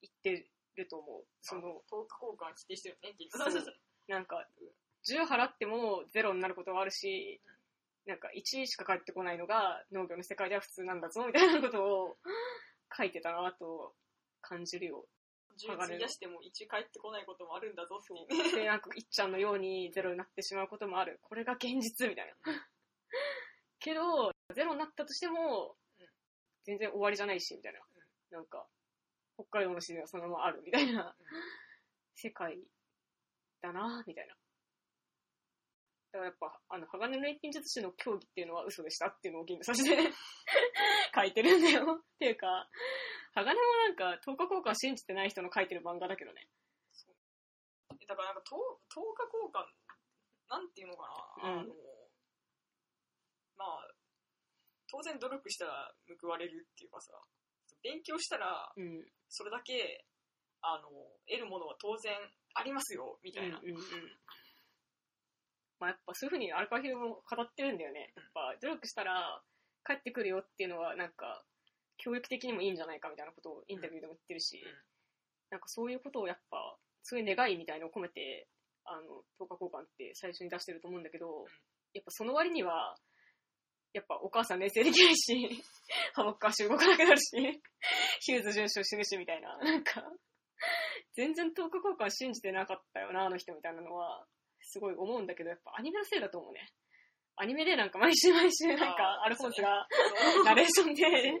言ってると思う。その、10日交換否定してるね、結そう局。なんか、10払っても0になることがあるし、なんか1しか返ってこないのが農業の世界では普通なんだぞ、みたいなことを書いてたなと感じるよ。10費やしても1返ってこないこともあるんだぞっていうね。で、なんか、いっちゃんのようにゼロになってしまうこともある。これが現実みたいな。けど、ゼロになったとしてもうん、全然終わりじゃないし、みたいな。なんか、北海道の自然はそのままある、みたいな世界だなみたいな。だからやっぱ、あの、鋼の錬金術師の競技っていうのは嘘でしたっていうのを銀の差しで書いてるんだよ。っていうか、鋼もなんか、10日交換信じてない人の書いてる漫画だけどね。だからなんか、10日交換、なんていうのかな、うんあの、まあ、当然努力したら報われるっていうかさ、勉強したら、うん。それだけ、あの、得るものは当然ありますよ、みたいな。うんうんうん。まあやっぱそういうふうにアルカヒルも語ってるんだよね。やっぱ努力したら帰ってくるよっていうのはなんか教育的にもいいんじゃないかみたいなことをインタビューでも言ってるし、うんなんかそういうことをやっぱそういう願いみたいのを込めてあの10日交換って最初に出してると思うんだけど、やっぱその割にはやっぱお母さん冷静できないし、ハモッカーし動かなくなるし、ヒューズ遵守死ぬしみたいな、なんか、全然10日交換信じてなかったよな、あの人みたいなのは、すごい思うんだけど、やっぱアニメのせいだと思うね。アニメでなんか毎週毎週なんかアルフォンスがナレーションで、10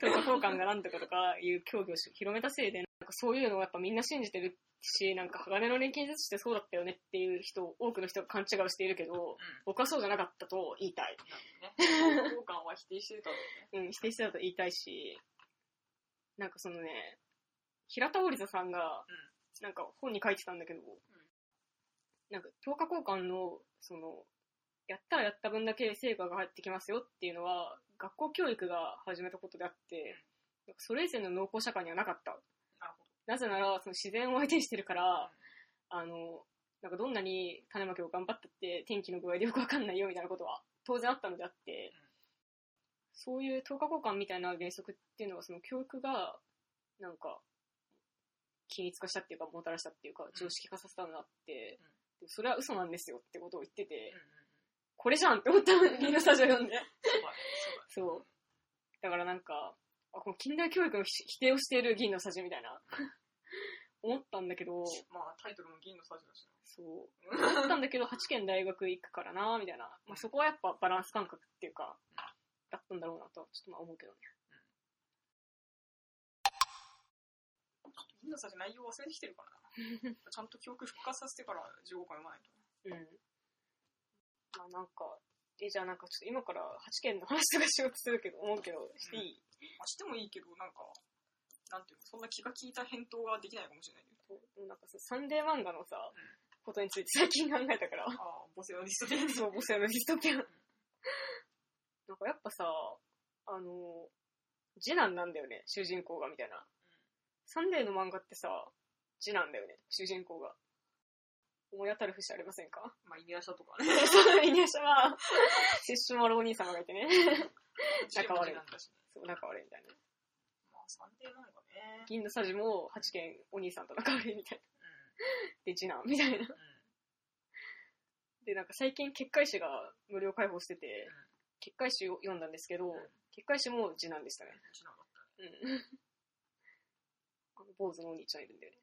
日10日交換がなんとかとかいう競技を広めたせいで、なんかそういうのをやっぱみんな信じてるし、なんか鋼の錬金術師ってそうだったよねっていう人、多くの人が勘違いをしているけど、僕はそうじゃなかったと言いたい。交換は否定してたね。うん、否定してたと言いたいし、なんかそのね、平田織田さんが、なんか本に書いてたんだけど、なんか10日交換の、その、やったらやった分だけ成果が入ってきますよっていうのは、学校教育が始めたことであって、それ以前の農耕社会にはなかった。なぜなら、その自然を相手にしてるから、あの、なんかどんなに種まきを頑張ったって天気の具合でよくわかんないよみたいなことは当然あったのであって、そういう10日交換みたいな原則っていうのはその教育がなんか均一化したっていうかもたらしたっていうか常識化させたのであって、でもそれは嘘なんですよってことを言ってて、うんうんうん。これじゃんって思ったのみんなスタジオ読んで。そうだからなんか、あ、この近代教育の否否定をしている銀のさじみたいな。思ったんだけど、まあ、タイトルも銀のサジだしそう。思ったんだけど、8県大学行くからなみたいな。まあ、そこはやっぱバランス感覚っていうか、だったんだろうなとは、ちょっとまあ思うけどね。な。銀のサジ内容忘れてきてるからな。ちゃんと記憶復活させてから15回読まないと。うん。まあなんか、え、じゃあなんかちょっと今から8県の話とかしようとするけど、思うけど、していい、まあ、してもいいけど、なんか、なんていうの、そんな気が利いた返答ができないかもしれないけど。でもなんかさ、サンデー漫画のさ、ことについて最近考えたから、ああ、ボセオリスト的に。そう、ボスやのディストピアン。なんかやっぱさ、あの、次男なんだよね、主人公がみたいな。サンデーの漫画ってさ、次男だよね、主人公が。思い当たる節ありませんか？まあ、イニアシャとかね。そう、イニャシャは、殺生丸お兄様がいてね。仲悪い。そう、仲悪いみたいな。まあ、サンデー漫画ね。銀の匙も八軒お兄さんと仲悪いみたいな。うで、次男みたいな。で、なんか最近結界師が無料開放してて、結界師を読んだんですけど、うん結界師も次男でしたね。うちなかったね。うん。あの坊主のお兄ちゃんいるんだよね。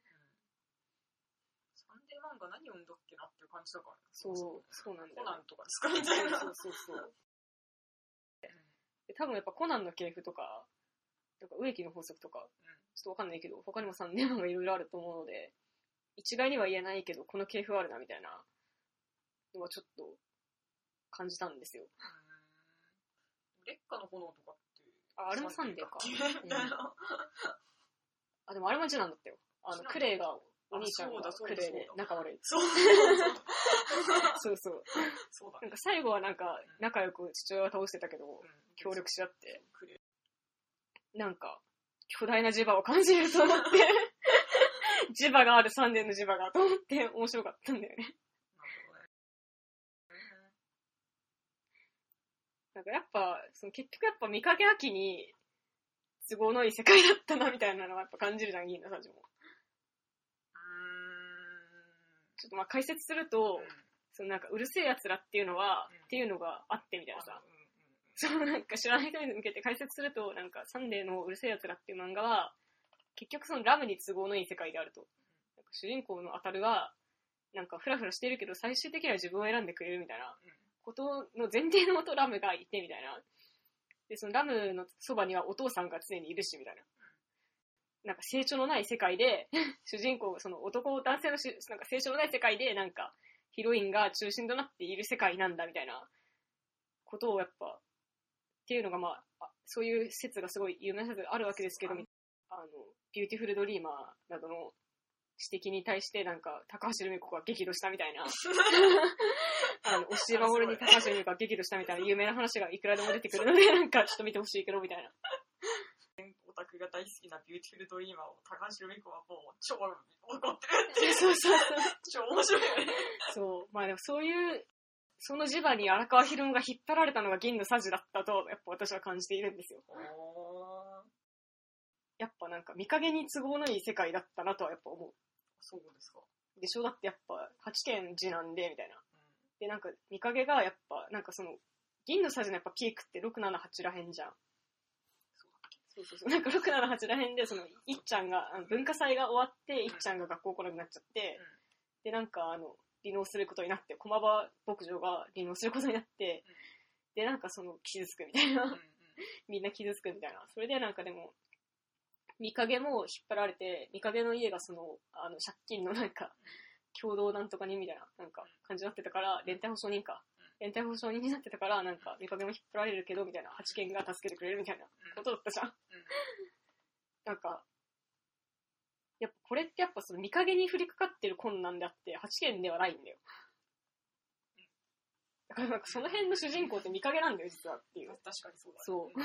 サンデー漫画何読んだっけなっていう感じだからね。そう、そうなんだよ。コナンとかですかみたいな。そうそうそう。で多分やっぱコナンの系譜とか、なんか植木の法則とか、ちょっとわかんないけど、他にもサンデー漫画いろいろあると思うので、一概には言えないけど、この系譜あるなみたいなのはちょっと感じたんですよ。うん。烈火の炎とかって。ああれもサンデーかサンデーだっけ？みたいな。あ、でもあれも次男だったよ。あの、紅麗が、お兄ちゃんが紅麗で仲悪い。そう。そうそう。そうだね。なんか最後はなんか仲良く父親が倒してたけど、うん協力し合って、なんか、巨大な磁場を感じると思って、磁場がある3年の磁場がと思って面白かったんだよね。なんかやっぱ、その結局やっぱ見かけ秋に都合のいい世界だったなみたいなのはやっぱ感じるじゃん、銀のサジも。うちょっとまあ解説するとうんそのなんかうるせえ奴らっていうのは、うんっていうのがあってみたいなさう。んうんそうなんか知らない人に向けて解説すると、なんかサンデーのうるせえ奴らっていう漫画は、結局そのラムに都合のいい世界であると。なんか主人公のアタルが、なんかフラフラしてるけど最終的には自分を選んでくれるみたいなことの前提のもとラムがいてみたいな。で、そのラムのそばにはお父さんが常にいるしみたいな。なんか成長のない世界で、主人公、その男、男性のしなんか成長のない世界で、なんかヒロインが中心となっている世界なんだみたいなことをやっぱ、っていうのがまあ、あそういう説がすごい有名な説があるわけですけど、うんあの、ビューティフルドリーマーなどの指摘に対してなんか高橋留美子が激怒したみたいな。あの押井守に高橋留美子が激怒したみたいな有名な話がいくらでも出てくるので なんかちょっと見てほしいけどみたいな。オタクが大好きなビューティフルドリーマーを高橋留美子はもう超怒ってるっていう。そうそうそう。超面白い。よねそう。まあでもそういうその磁場に荒川弘が引っ張られたのが銀の匙だったとやっぱ私は感じているんですよ。やっぱなんか御影に都合のいい世界だったなとはやっぱ思う。そうですか、でしょ？だってやっぱ八軒次男でみたいな。でなんか御影がやっぱなんかその銀のサジのやっぱピークって678らへんじゃん。そうそうそう。なんか678らへんでそのいっちゃんが文化祭が終わっていっちゃんが学校来なくなっちゃって、でなんかあの離農することになって駒場牧場が離農することになって、でなんかその傷つくみたいな、うんうんみんな傷つくみたいなそれでなんかでも見影も引っ張られて見影の家がそのあの借金のなんか共同なんとかにみたいななんか感じになってたから連帯保証人か連帯保証人になってたからなんか見影も引っ張られるけどみたいな8件が助けてくれるみたいなことだったじゃん、なんかやっぱこれってやっぱその見影に降りかかってる困難であって8件ではないんだよ。だからなんかその辺の主人公って見影なんだよ実はっていう。確かにそうだね。そう。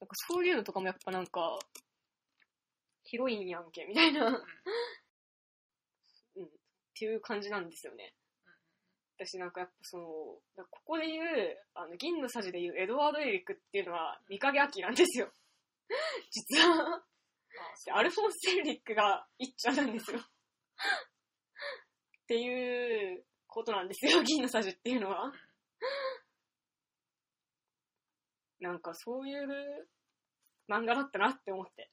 なんかそういうのとかもやっぱなんか、ヒロインやんけ、みたいな、うん、っていう感じなんですよね。私なんかやっぱその、ここで言う、あの、銀のさじで言うエドワード・エリックっていうのは、見影秋なんですよ。実は。アルフォンス・エリックが一ちゃなんですよ。っていうことなんですよ、銀のさじっていうのは。なんかそういう漫画だったなって思って。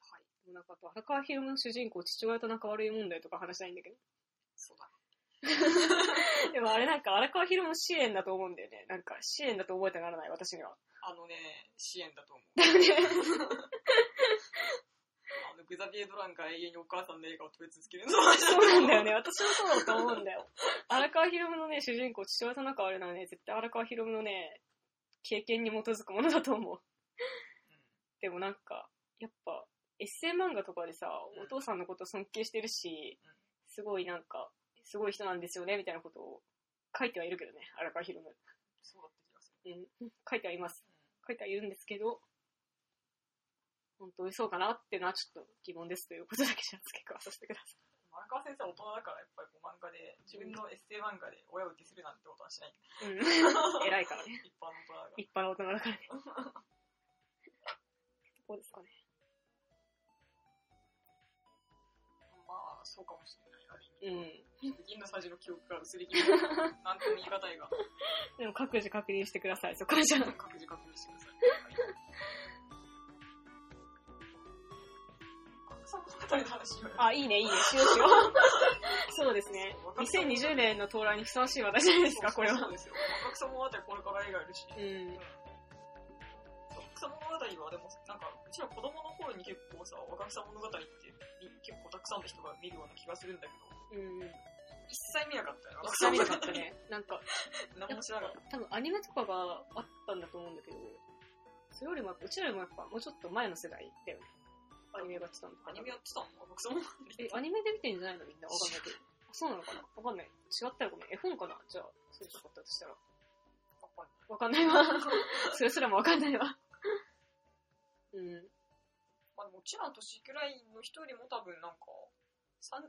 はい。なんかと荒川博夢の主人公、父親と仲悪い問題とか話したいんだけど。そうだ でもあれなんか荒川博夢の支援だと思うんだよね。なんか支援だと覚えてならない、私には。あのね支援だと思う。あのグザビエ・ドランが永遠にお母さんの映画を撮り続けるのそうなんだよね。私もそうだと思うんだよ。荒川博夢のね、主人公、父親と仲悪いのはね、絶対荒川博夢のね、経験に基づくものだと思う。でもなんか、やっぱ、エッセイ漫画とかでさ、うんお父さんのこと尊敬してるしうん、すごいなんか、すごい人なんですよね、みたいなことを書いてはいるけどね、荒川博夢。そうだった気がするうん、書いてはいます。書いてはいるんですけど、本当にそうかなってのはちょっと疑問ですということだけじゃ付け加えさせてくださ荒川先生は大人だからやっぱりこう漫画で自分のエッセイ漫画で親をディスるなんてことはしないい。うん。偉いからね。一般の大人だから一般の大人だからね。どうですかね。まあそうかもしれないうん。味銀のさじの記憶が薄れ気味なんとも言い難いが でも各自確認してください、そこはじゃあ。各自確認してくださいあ、いいね、いいね、しようしよう。そうですね。2020年の到来にふさわしい話題じゃないですか、これはそう。ですよ若草物語これから映画やるしうん。若草物語はでもなんかうちら子供の頃に結構さ若草物語ってみ結構たくさんの人が見るような気がするんだけどうん。一切見なかったよ一切見なかったね。なんか、何も知らなかった多分アニメとかがあったんだと思うんだけど、それよりもやっぱ、うちらよりもやっぱ、もうちょっと前の世代だよね。アニメがやってたのとかアニメやってたの？若草物語え、アニメで見てんじゃないのみんな？わかんないけど。あそうなのかな？わかんない。違ったらごめん。絵本かな？じゃあ、そうじゃなかったとしたら。わかんないわ。それすらもわかんないわ。うん。まあでもうちらの年くらいの人よりも多分なんか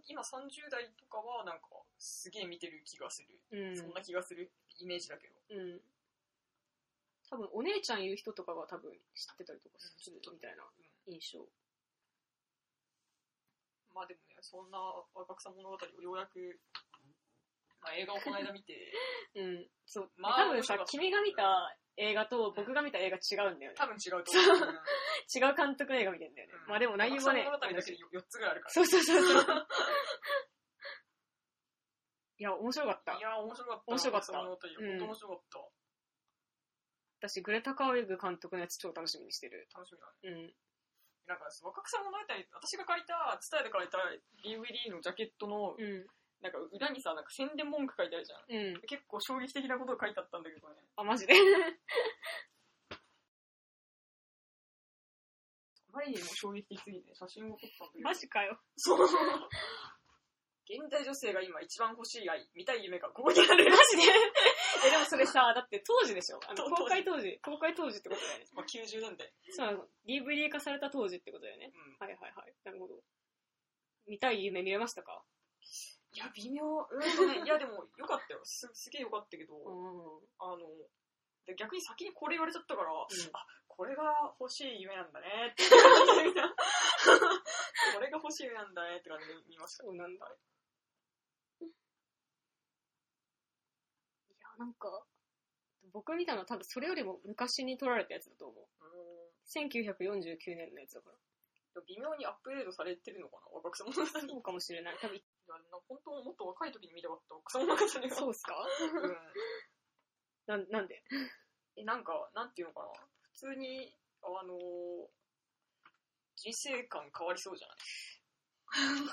今30代とかはなんかすげえ見てる気がする、うん。そんな気がするイメージだけどうん。多分、お姉ちゃん言う人とかが多分知ってたりとかするみたいな印象。まあでもねそんな若草物語をようやく、まあ、映画をこの間見て うん。そう。まあ多分さ君が見た映画と僕が見た映画違うんだよね。多分違うと思う、うん違う監督の映画見てんだよね。まあでも内容はね。物語だけで4つぐらいあるからそうそうそうそう。いや、面白かったい。や面白かった面白かった若草物語うん本当面白かった、私、グレタ・カーウェグ監督のやつ超楽しみにしてる。楽しみだねうん。なんか若草物語私が借りた伝えで借りた DVD のジャケットのうん。なんか裏にさ、なんか宣伝文句書いてあるじゃん。うん。結構衝撃的なことが書いてあったんだけどね。あ、マジで？マリリンも衝撃的すぎて写真を撮ったんだけど。マジかよ。そう。現代女性が今一番欲しい愛、見たい夢がここにある。マジで？え、でもそれさ、だって当時でしょ？あの公開当時。公開当時ってことだよね。まあ、90年代。そう DVD 化された当時ってことだよね。うん。はいはいはい。なるほど。見たい夢見れましたか？いや、微妙。うんとね、いや、でも、よかったよ。す、すげえよかったけど、うん。あの、で逆に先にこれ言われちゃったから、あ、これが欲しい夢なんだねって。これが欲しい夢なんだねって感じで見ました。そうなんだ。いや、なんか、僕見たのは多分それよりも昔に撮られたやつだと思う。うん。1949年のやつだから。微妙にアップデートされてるのかな若草物語。いそうかもしれない。多分、本当もっと若い時に見たかった若草物語が。そうっすか？うん。な、なんで？え、なんか、なんていうのかな。普通に、あの人生観変わりそうじゃない？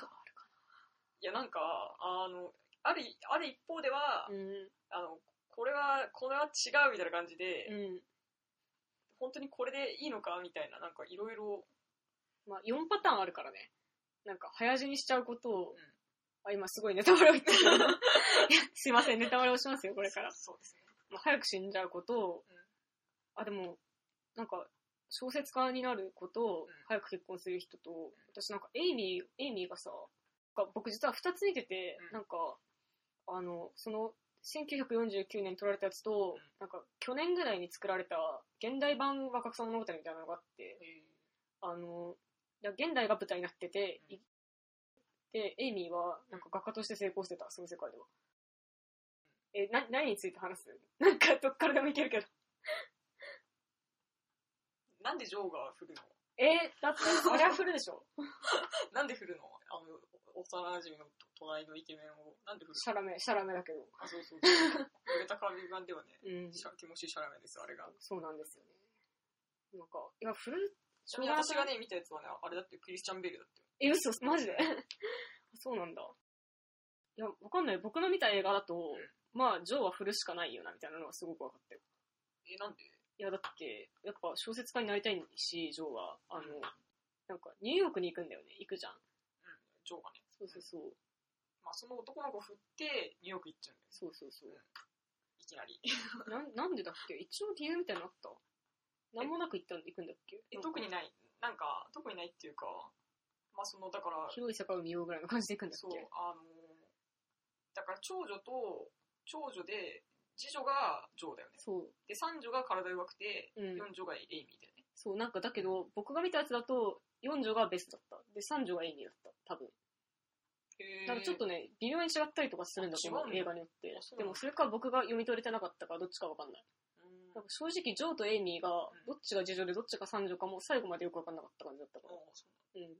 いや、なんか、あの、ある、ある一方では、うん。あの、これは、これは違うみたいな感じで、うん。本当にこれでいいのかみたいな、なんかいろいろ、まあ、4パターンあるからね。なんか、早死にしちゃうことを、うんあ、今すごいネタバレを言ってる。いやすいません、ネタバレをしますよ、これから。そうですね。まあ、早く死んじゃうことを、うんあ、でも、なんか、小説家になることをうん、早く結婚する人と、私なんか、エイミー、エイミーがさ、なんか僕実は2つ見てて、うんなんか、あの、その、1949年に撮られたやつと、うんなんか、去年ぐらいに作られた、現代版若草物語みたいなのがあって、あの、現代が舞台になってて、うんいで、エイミーは、なんか画家として成功してた、その世界では。え、な、何について話す？なんか、どっからでもいけるけど。なんでジョーが振るの？えー、だって、あれは振るでしょ なんで振るの？あの、幼馴染の隣のイケメンを、なんで振るシャラメ、シャラメだけど。のあ、そうそうそう。売れたカビ版ではね、うん。シャティモシャラメです、あれが。そうなんですよね。なんか、いや、振る、私がね、見たやつはね、あれだってクリスチャン・ベルだったよ。え、嘘、マジで？そうなんだ。いや、わかんない。僕の見た映画だと、まあ、ジョーは振るしかないよな、みたいなのはすごく分かったよ。え、なんで？いや、だって、やっぱ小説家になりたいし、ジョーは。あの、なんか、ニューヨークに行くんだよね。行くじゃん。うん、ジョーがね。そうそうそう。まあ、その男の子振って、ニューヨーク行っちゃうんだよね。そうそうそう。いきなり。なんなんでだっけ？一応理由みたいなのあった？なんもなく行ったん行くんだっけ？え、特にない。なんか、特にないっていうか、まあ、その、だから、広い世界を見ようぐらいの感じで行くんだっそうけ、あの、だから長女と、長女で、次女がジョーだよね。そう。で、三女が体弱くて、うん四女がエイミーだよね。そう、なんかだけど、僕が見たやつだと、四女がベストだった。で、三女がエイミーだった。多分。へーなんかちょっとね、微妙に違ったりとかするんだと思う、あ違うんだ映画によってあそう。なんだでもそれか僕が読み取れてなかったか、どっちかわかんない。うんなんか正直、ジョーとエイミーがん、どっちが次女でどっちが三女かも最後までよくわかんなかった感じだったから。あそううん。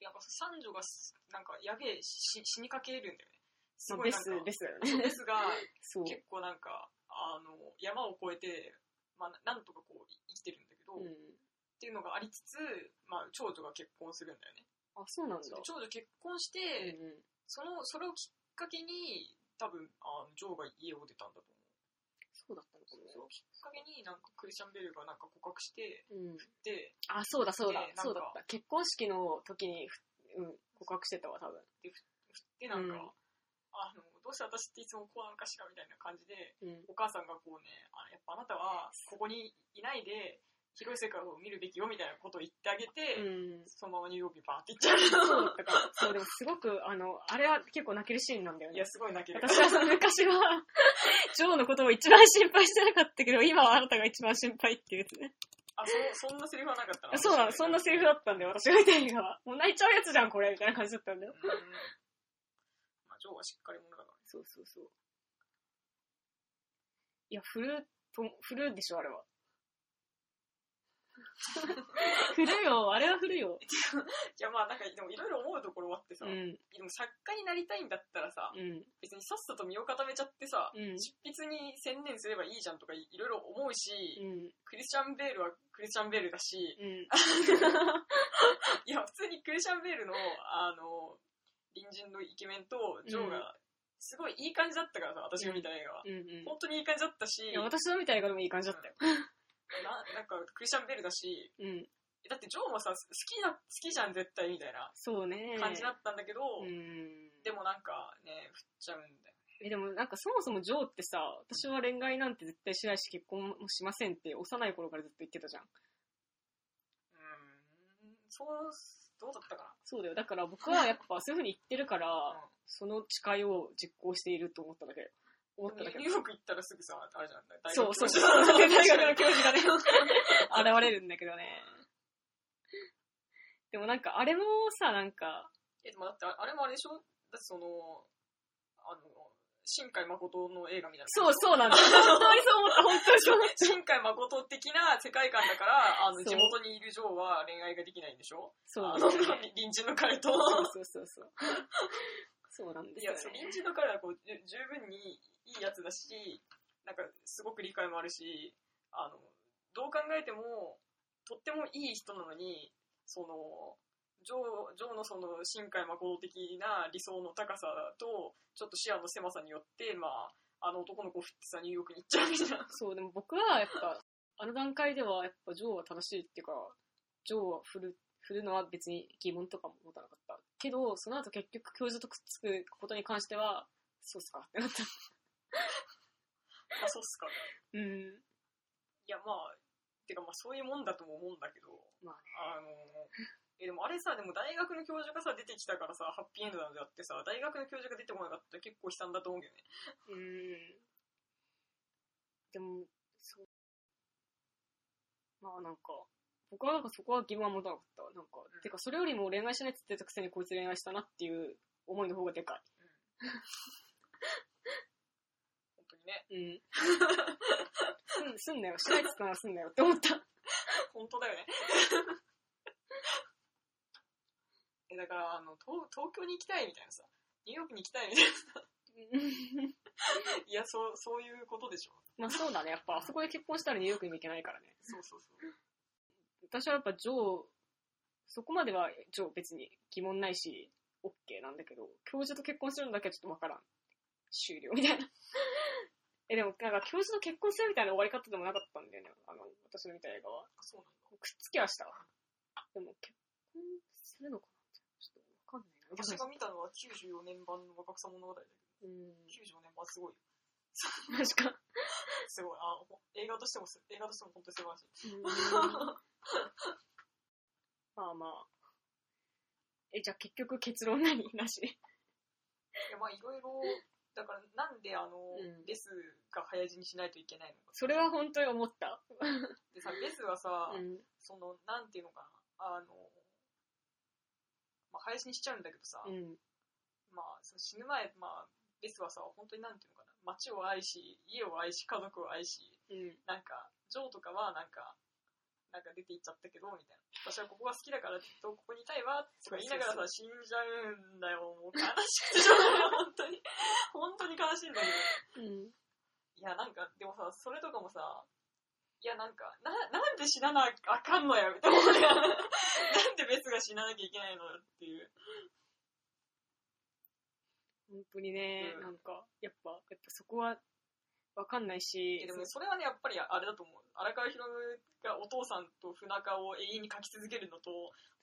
やっぱ三女がす、なんか、やべえ、し死にかけるんだよね。すごいなんか、、ベスだよそうね。ですが。結構なんか、あの、山を越えて、まあ、なんとかこう、生きてるんだけど、っうん。ていうのがありつつ、まあ、長女が結婚するんだよね。あ、そうなんだ。で長女結婚しうて、んうん。その、それをきっかけに、多分、あの、ジョーが家を出たんだと思う。そうだったそきっかけに、なんか、クリスチャン・ベルがなんか告白して、うん。で、あ、そうだそうだそうだった。結婚式の時に、ふうん、告白してたわ、多分。で、なんか、うんあの、どうして私っていつもこうなのかしらみたいな感じで、うん。お母さんがこうね、あやっぱあなたはここにいないで、広い世界を見るべきよみたいなことを言ってあげて、うん。そのままニューヨークにバーって行っちゃう。そうだから。そう、でもすごく、あの、あれは結構泣けるシーンなんだよねいや、。すごい泣ける。私はその昔は、ジョーのことを一番心配してなかったけど、今はあなたが一番心配っていうやつね。あ、そ、そんなセリフはなかったな。そうなの、そんなセリフだったんだよ、私が見た映画は。もう泣いちゃうやつじゃん、これ、みたいな感じだったんだよ。うん。まあ、ジョーはしっかり者だからね。そうそうそう。いや、振ると、振るでしょ、あれは。振るよ、あれは振るよ。いや、まあなんか、でもいろいろ思うところはあってさ、うん、でも作家になりたいんだったらさ、うん、別にさっさと身を固めちゃってさ、うん、執筆に専念すればいいじゃんとかいろいろ思うし、うん、クリスチャン・ベールはクリスチャン・ベールだし、うん。いや、普通にクリスチャン・ベールの、あの、隣人のイケメンとジョーが、すごいいい感じだったからさ、私が見た映画は。うん、うん。本当にいい感じだったし、いや、私の見た映画でもいい感じだったよ。ななんかクリスチャン・ベールだし、うん、だってジョーもさ、好きな、好きじゃん絶対みたいなそうね。感じだったんだけど、うん。でもなんかね、振っちゃうんだよ。え、でもなんかそもそもジョーってさ、私は恋愛なんて絶対しないし結婚もしませんって幼い頃からずっと言ってたじゃん。うん、そう、どうだったかそうだよ。だから僕はやっぱそういう風に言ってるから、な。その誓いを実行していると思っただけ。思っただけニュー。ヨーク行ったらすぐさ、あれじゃん。大そうそう 大学の教授がね、現れるんだけどね。でもなんかあれもさ、なんか、え、でもだってあれもあれでしょ？だってその、あの、新海誠の映画みたいな。そうそうなんだ。本当にそう思った、本当にそう思った。新海誠的な世界観だから、あの、地元にいるジョーは恋愛ができないんでしょ？そうね。隣人の彼と。そうそうそうそう。そうなんですよ、いや、ね。そう隣人の彼はこう、十分にいいやつだし、なんか、すごく理解もあるし、あの、どう考えても、とってもいい人なのに、その、ジョー、ジョーのその、新海誠的な理想の高さと、ちょっと視野の狭さによって、まあ、あの男の子を振ってさ、ニューヨークに行っちゃうみたいな。そう、でも僕はやっぱ、あの段階ではやっぱジョーは正しいっていうか、ジョーは振る、振るのは別に疑問とかも持たなかった。けど、その後結局教授とくっつくことに関しては、そうっすかってなった。あ、そうっすか。うん。いや、まあ、てかまあそういうもんだとも思うんだけど、まああの、え、でもあれさ、でも大学の教授がさ、出てきたからさ、ハッピーエンドなんであってさ、大学の教授が出てこなかったら結構悲惨だと思うけどね。うん。でも、そう。まあなんか、僕はなんかそこは疑問は持たなかった。なんか、てかそれよりも恋愛しないって言ってたくせにこいつ恋愛したなっていう思いの方がでか本当にね。い。うん。すん、すんなよ。しないっつったならすんなよって思った。本当だよね。え、だから、あの、東東京に行きたいみたいなさ、ニューヨークに行きたいみたいなさ、いや、そう、そういうことでしょ。まあそうだね。やっぱあそこで結婚したらニューヨークにも行けないからね。そうそうそう。私はやっぱジョー、そこまではジョー別に疑問ないし、OK なんだけど、教授と結婚するのだけはちょっとわからん。終了みたいな。え、でもなんか教授と結婚するみたいな終わり方でもなかったんだよね。あの、私の見た映画は。あ、そうなんだ。くっつきはしたわ。でも結婚するのかなちょっとわかんないな。私が見たのは94年版の若草物語だけど、うん。94年版すごいよ。確か。すごい。あ、ほ映画としてもす、映画としても本当に素晴らしい。うんまあまあ。え、じゃあ結局結論何？なし。いや、まあいろいろ、だからなんであの、うんベスが早死にしないといけないのか。それは本当に思った。でさ、ベスはさ、うん。その、なんていうのかな、あの、まあ早死にしちゃうんだけどさ、うん。まあその死ぬ前、まあ、ベスはさ、本当になんていうのかな、街を愛し、家を愛し、家族を愛し、うん。なんか、ジョーとかはなんか、なんか出て行っちゃったけど、みたいな。私はここが好きだから、ずっとここにいたいわ、とか言いながらさ、死んじゃうんだよ。もう悲しくてしょうがない、本当に。本当に悲しいんだけど。うん。いや、なんか、でもさ、それとかもさ、いや、なんか、な、なんで死ななあかんのや、みたいな。なんでベスが死ななきゃいけないのよっていう。本当にね、うんなんか、やっぱ、やっぱそこは、わかんないしえ、でもそれはね、やっぱりあれだと思う。荒川博がお父さんと船川を永遠に描き続けるのと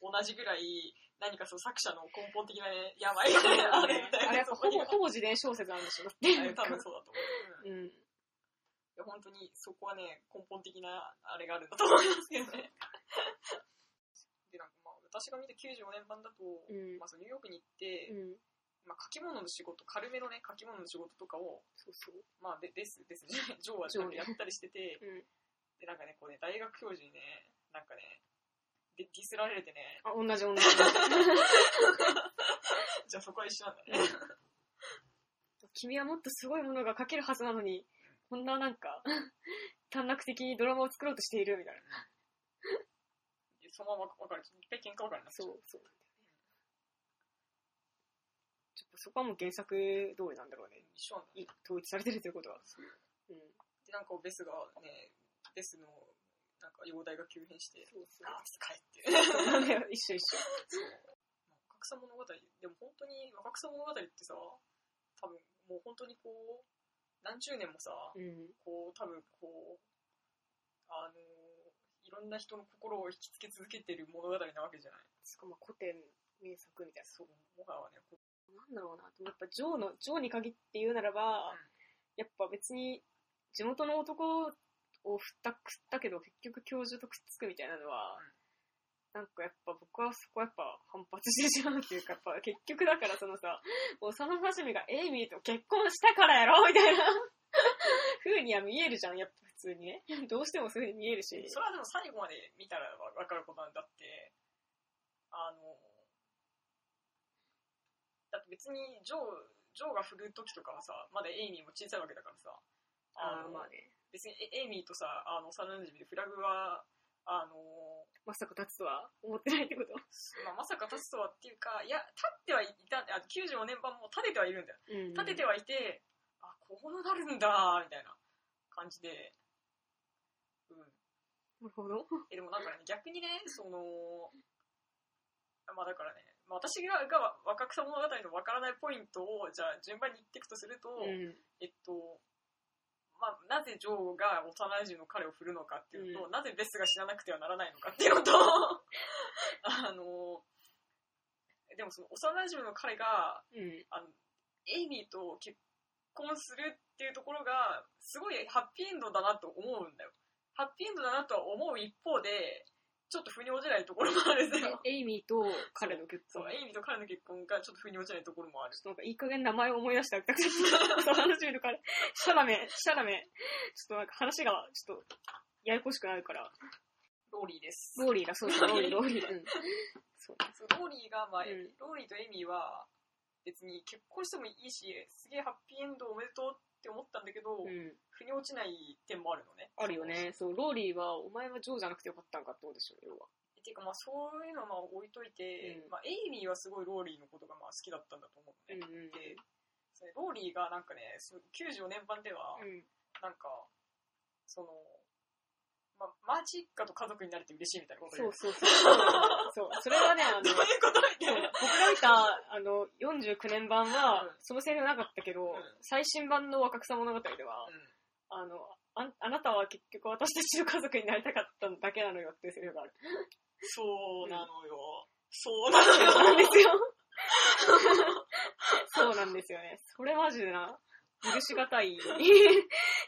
同じぐらい、何かその作者の根本的なね、病がね、あるみたいな。あれほぼほぼ自伝小説なんでしょ多分そうだと思う。うんいうん。や本当にそこはね、根本的なあれがあるんだと思いますけどね。で、なんかまあ、私が見た95年版だと、うんまあ、そのニューヨークに行って、うん。まあ、書き物の仕事、軽めのね、書き物の仕事とかを、そうそう。まあ、でです、ですね、ジョーはジョーなんかやったりしてて、うん。で、なんかね、こうね、大学教授にね、なんかね、でディスられてね、あ、同じ同じ。じゃあそこは一緒なんだね。君はもっとすごいものが書けるはずなのに、こんななんか、短絡的にドラマを作ろうとしているみたいな。でそのまま分かる。一回喧嘩分かるな。そう、そうなんだよね。ちょっとそこはもう原作通りなんだろうね。一緒なんだねい統一されてるということは。うん。で、なんかベスがね、ベスの、なんか容体が急変して、そうそう。あー、使えって。そうなんだよ、一緒一緒。そう。若草物語、でも本当に若草物語ってさ、多分もう本当にこう、何十年もさ、うん。こう、多分こう、あの、いろんな人の心を引きつけ続けてる物語なわけじゃない。しかも古典名作みたいそう、もはやね、こな。なんだろうな。やっぱジョーの、ジョーに限って言うならば、やっぱ別に地元の男を振った、振ったけど結局教授とくっつくみたいなのは、なんかやっぱ僕はそこやっぱ反発してしまうっていうか、やっぱ結局だからそのさ、幼馴染がエイミーと結婚したからやろみたいな風には見えるじゃん、やっぱ普通にね。どうしてもそういう風に見えるし。それはでも最後まで見たらわかることなんだって、あの、だって別にジョー、ジョーが振る時とかはさ、まだエイミーも小さいわけだからさ、ああ、のまあね。別にエエイミーとさ、あの、幼馴染でフラグは、あの、まさか立つとは思ってないってこと？まあ、まさか立つとはっていうか、いや、立ってはいた、あ95年版も立ててはいるんだよ。うん。立ててはいて、あ、こうなるんだ、みたいな感じで、うん。なるほど。え、でもなんかね、逆にね、その、まあだからね、まあ、私がが若草物語のわからないポイントを、じゃあ順番に言っていくとすると、うん。えっと、まあ、なぜジョーが幼馴染の彼を振るのかっていうと、うんなぜベスが死ななくてはならないのかっていうのと、あの、でもその幼馴染の彼が、うん。あの、エイミーと結婚するっていうところが、すごいハッピーエンドだなと思うんだよ。ハッピーエンドだなとは思う一方で、ちょっと腑に落ちないところもあるんですよ。エイミーと彼の結婚。そう、エイミーと彼の結婚がちょっと腑に落ちないところもある。ちょっとなんかいい加減名前を思い出したくて、そう話してみるから、シャラメ、シャラメ、ちょっとなんか話がちょっとややこしくなるから、ローリーです。ローリーだ、そうそう、ローリー、ローリー。うん。そうそうローリーが、まあ、うんローリーとエイミーは別に結婚してもいいし、すげえハッピーエンドおめでとうって思ったんだけど、うん。腑に落ちない点もあるのね。あるよね。そう、ローリーは、お前はジョーじゃなくてよかったんかってことでしょ、要は。っていうかまあそういうのはまあ置いといて、うんまあエイミーはすごいローリーのことがまあ好きだったんだと思ううん。うん。で、それローリーがなんかね、そう94年版では、うん。なんか、その、まあ、マジッカと家族になれて嬉しいみたいなこと言そうう。そうそう。そう、それはね、あの、どういうことみたそういな。僕が見た、あの、49年版はうん、そのセリフなかったけど、うん最新版の若草物語では、あの、ああなたは結局私たちの家族になりたかっただけなのよっていうセリフがある。そうなのよ。そうなのよ。なんですよ。そうなんですよね。それマジでな、許しがたい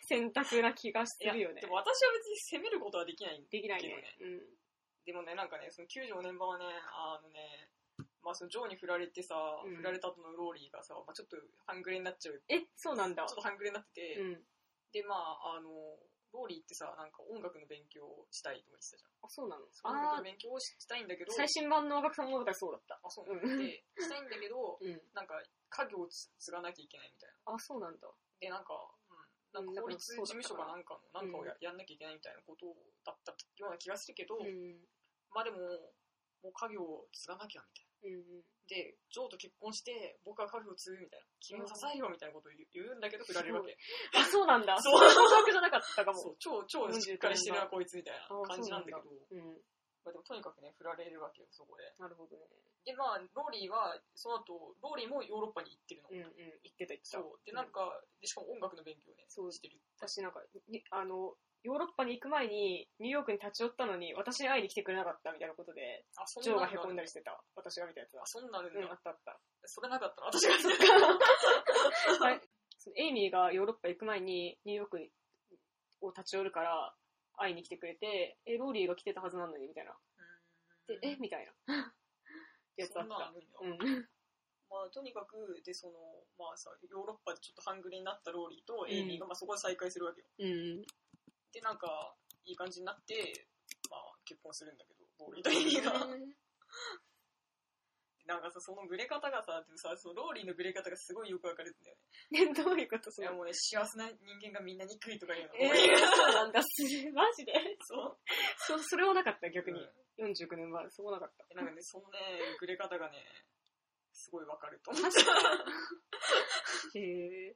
選択な気がするよねで。も私は別に責めることはできないんできないね。でもね、なんかね、その95年版はね、あのね、まあそのジョーに振られてさ、うん振られた後のローリーがさ、まあ、ちょっと半グレになっちゃう。うん。え、そうなんだちょっ。と半グレになってて、うん。で、まあ、あの、ローリーってさ、なんか音楽の勉強をしたいとか言ってたじゃん。あ、そうなの？音楽あの勉強をしたいんだけど、最新版の若草物語はそうだった。あ、そううんなんだ。で、したいんだけど、うん。なんか家業をつ継がなきゃいけないみたいな。あ、そうなんだ。で、なんか、うん、なんか法律事務所かなんかの、なんかをや,、やんなきゃいけないみたいなことだったような気がするけど、うん。まあでも、もう家業を継がなきゃみたいな。うん。で、ジョーと結婚して、僕は家業を継ぐみたいな。君を支えよみたいなことを言うんだけど、振られるわけ。あ、そうなんだ。そ そうういうじゃなかったかも。そう、超、超しっかりしてるな、こいつみたいなあ感じなんだけど、うん。まあでもとにかくね、振られるわけよ、そこで。なるほどね。で、まあ、ローリーは、その後、ローリーもヨーロッパに行ってるの。うんうん。言ってた言ってた。そう。で、なんか、で、しかも音楽の勉強をね、そうしてる。私なんか、にあの、ヨーロッパに行く前にニューヨークに立ち寄ったのに私に会いに来てくれなかったみたいなことで、あ、そんジョーがの凹んだりしてた。私が見たやつはあ、。そんなのうん、だ。あったあった。それなかったの？私が見た。は いそのエイミーがヨーロッパ行く前にニューヨークを立ち寄るから会いに来てくれて、え、ローリーが来てたはずなのにみたいな。で、えみたいな。やつあった。うん。まあ、とにかく、で、その、まあさ、ヨーロッパでちょっと半グレになったローリーとエイミーが、まあそこで再会するわけよ。うん。で、なんか、いい感じになって、まあ、結婚するんだけど、ローリーとエイミーが。なんかさ、そのグレ方がさ、でもさ、そのローリーのグレ方がすごいよくわかるんだよね。ね、どういうことそいや、のもうね、幸せな人間がみんな憎いとか言うの。えー、そうなんだ。マジで？そう。そ、それはなかった、逆にうん。49年前、そこなかった。なんかね、そのね、グレ方がね、すごいわかると思っ確かに。へえ。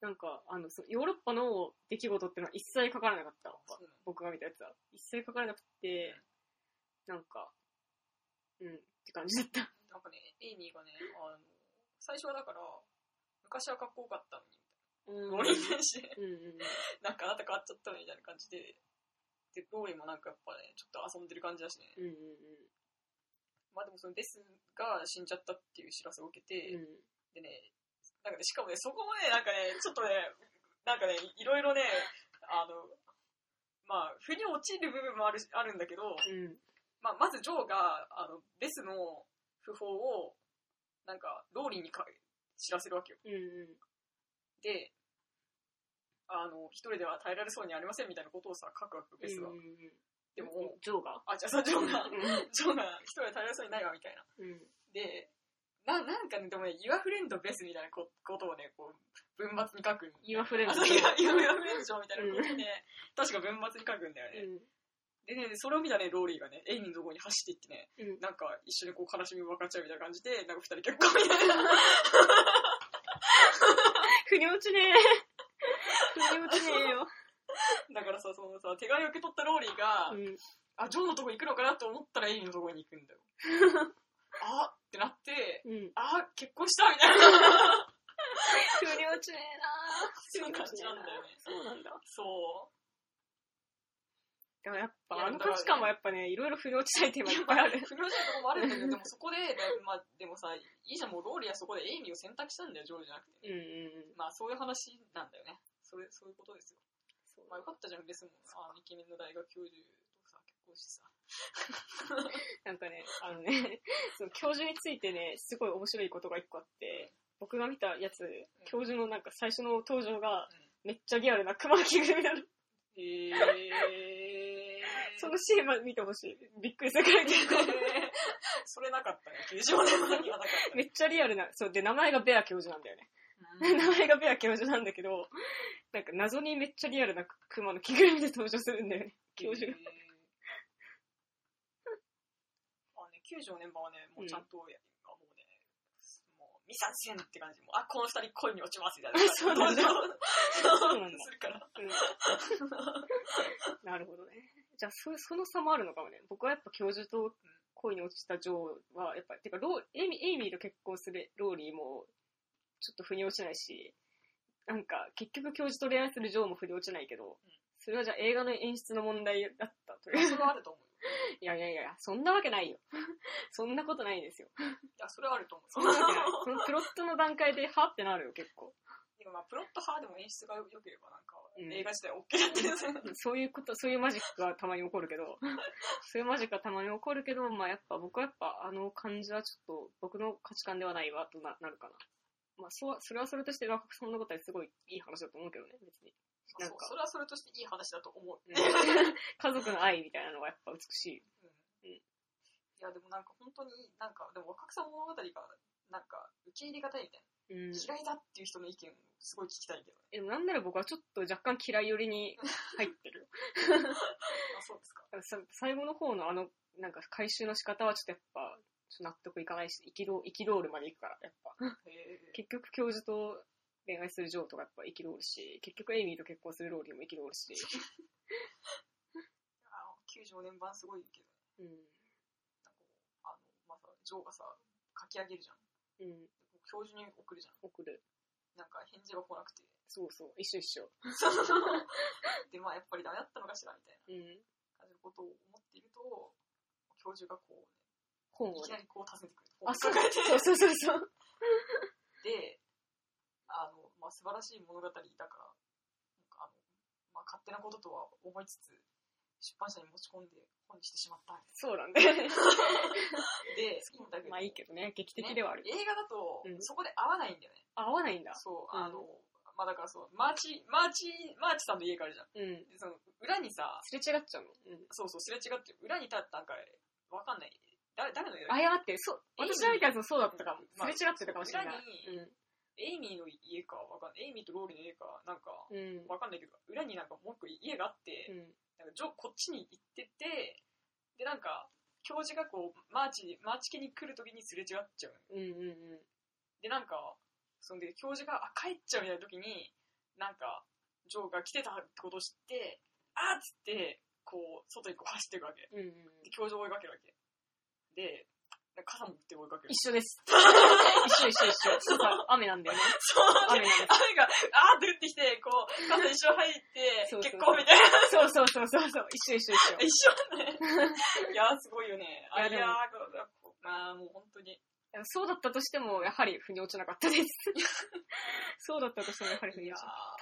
なんか、あの、そヨーロッパの出来事ってのは一切書かれなかった。そうなの僕が見たやつは。一切書かれなくて、なんか、うん、って感じだった。なんかね、エイミーがね、あの、最初はだから、昔はかっこよかったのに、うんローリーに対して、うんうん。なんかあなた変わっちゃったのみたいな感じでで、ローリーもなんかやっぱね、ちょっと遊んでる感じだしね。うんうんまあでもそのベスが死んじゃったっていう知らせを受けて、うん。でね、なんかね、しかもね、そこもね、なんかね、ちょっとね、なんかね、いろいろね、あの、まあ、腑に落ちる部分もあるあるんだけど、うん。まあ、まずジョーが、あの、ベスの訃報を、なんか、ローリーにか知らせるわけよ。うんうん。で、あの、一人では耐えられそうにありませんみたいなことをさ、書くわけよ、ベスは。うんうんうんでも、ジョーが？あ、じゃあさ、ジョーが、うジョーが一人では耐えられそうにないわ、みたいな。ん。うん。で、な、なんかね、でもね、Your Friend Best みたいなこことをね、こう、文末に書く Your Your Friend 上みたいなことをね、確か文末に書くんだよね。うん。でね、それを見たね、ローリーがね、エイミーのところに走っていってね、うん。なんか一緒にこう悲しみを分かっちゃうみたいな感じで、なんか二人結婚みたいな。腑に落ちねえ。腑に落ちねえよ。だからさ、そのさ、手紙を受け取ったローリーが、うん。あ、ジョーのとこ行くのかなと思ったらエイミーのところに行くんだよ。あってなって、うん。あ、結婚したみたいな。腑に落ちねえなそういう感じなんだよね。そうなんだ。そでもやっいぱ、やあの価値観はやっぱね、いろいろ腑に落ちないテーう。マいっぱいある。不良じゃとこもあるんだけど、でもそこで、だいぶまあ、でもさ、いいじゃん、もうローリーはそこでエイミーを選択したんだよ、ジョーじゃなくて。うんうんうん。まあ、そういう話なんだよね。それ、そういうことですよ。そうまあ、よかったじゃん、ベスも。あ、イケメンの大学教授とさ、結婚してさ。なんかね、あのね、その教授についてね、すごい面白いことが一個あって、僕が見たやつ、教授のなんか最初の登場が、めっちゃリアルな熊の着ぐるみなの。へえ そのシーンまで見てほしい。びっくりするから結構。それなかったね、90年代にはなかったね。めっちゃリアルな、そう、で、名前がベア教授なんだよね。うん名前がベア教授なんだけど、なんか謎にめっちゃリアルな熊の着ぐるみで登場するんだよね、教授が。あね、90年版はね、もうちゃんともうね、もう、ミザンセンって感じ。もうあ、この二人恋に落ちますみたいな。そうなんだそうなんだするから。うんなるほどね。じゃあそ、その差もあるのかもね。僕はやっぱ教授と恋に落ちたジョーは、やっぱ、てかローエイミ、エイミーと結婚するローリーも、ちょっと腑に落ちないし、なんか、結局教授と恋愛するジョーも腑に落ちないけど、それはじゃあ映画の演出の問題だったという。それはあると思うよ。いやいやいや、そんなわけないよ。そんなことないですよ。いや、それはあると思う。そんなわけない。そのプロットの段階で、はってなるよ、結構。でもまあ、プロット派でも演出が良ければ、なんか、うん映画自体 OK だったりする。そういうこと、そういうマジックはたまに起こるけど、そういうマジックはたまに起こるけど、まあやっぱ僕はやっぱあの感じはちょっと僕の価値観ではないわとななるかな。まあそう、それはそれとして若そんなことはすごいいい話だと思うけどね、別に。なんかそうそれはそれとしていい話だと思う。うん家族の愛みたいなのがやっぱ美しい。うんいや、でもなんか本当に、なんか、でも若草物語が、なんか、受け入れがたいみたいうん。な。嫌いだっていう人の意見をすごい聞きたいけどね。えなんなら僕はちょっと若干嫌い寄りに入ってる。あ、そうですか。さ最後の方のあの、なんか回収の仕方はちょっとやっぱ、ちょっと納得いかないし、憤憤るまでいくから、やっぱ。結局教授と恋愛するジョーとかやっぱ憤るし、結局エイミーと結婚するローリーも憤るし、あ95年版すごいけど、うん。なんかあの、まあさ、ジョーがさ、書き上げるじゃん。うん。教授に送るじゃん。送る。なんか返事が来なくて。そうそう。一緒一緒。で、まあやっぱりダメだったのかしらみたいうん。な感じのことを思っていると、教授がこう、ね、い本をね。きなりこう訪ねてくる。あ、そうそうそうそうそう。で、あの、まあ、素晴らしい物語だから、なんかあの、まあ、勝手なこととは思いつつ、出版社に持ち込んで本にしてしまった。そうなん。で、いいんだけど、まあいいけどね、劇的ではある。ね映画だと、うんそこで合わないんだよね。あ、合わないんだ。そう、うんあの、まあ、だからそう、マーチ、マーチ、マーチさんの家があるじゃん。うん。でその、裏にさ、すれ違っちゃうの。うん。そうそう、すれ違って、裏に立ったなんか、わかんない。誰、誰のあ、や待って、そう、私が見たやつもそうだったかも。まあすれ違ってたかもしれない。裏エイミーの家かわかんない。エイミーとローリーの家か、なんか。わかんないけど、裏になんかもう一個家があって、うん。なんかジョこっちに行ってて、で、なんか、教授がこう、マーチ、マーチ家に来るときにすれ違っちゃうの。うんうんうん。で、なんか、そんで、教授が、あ、帰っちゃうみたいなときに、なんか、ジョーが来てたってことを知って、あーっつって、こう、外にこう走っていくわけ。うんうんで、教授を追いかけるわけ。で、傘持って追いかける。一緒です。一緒一緒一緒。そうそう雨なんだよね。そう雨なんです。雨が、あーって降ってきて、こう、傘一緒入って、そうそう結婚みたいな。そうそうそうそうそう。一緒一緒一緒。一緒ね。いやー、すごいよね。あ、いやでもー、こうまあ、もう本当に。そうだったとしても、やはり腑に落ちなかったです。そうだったとしても、やはり腑いやーに落ちなかっ、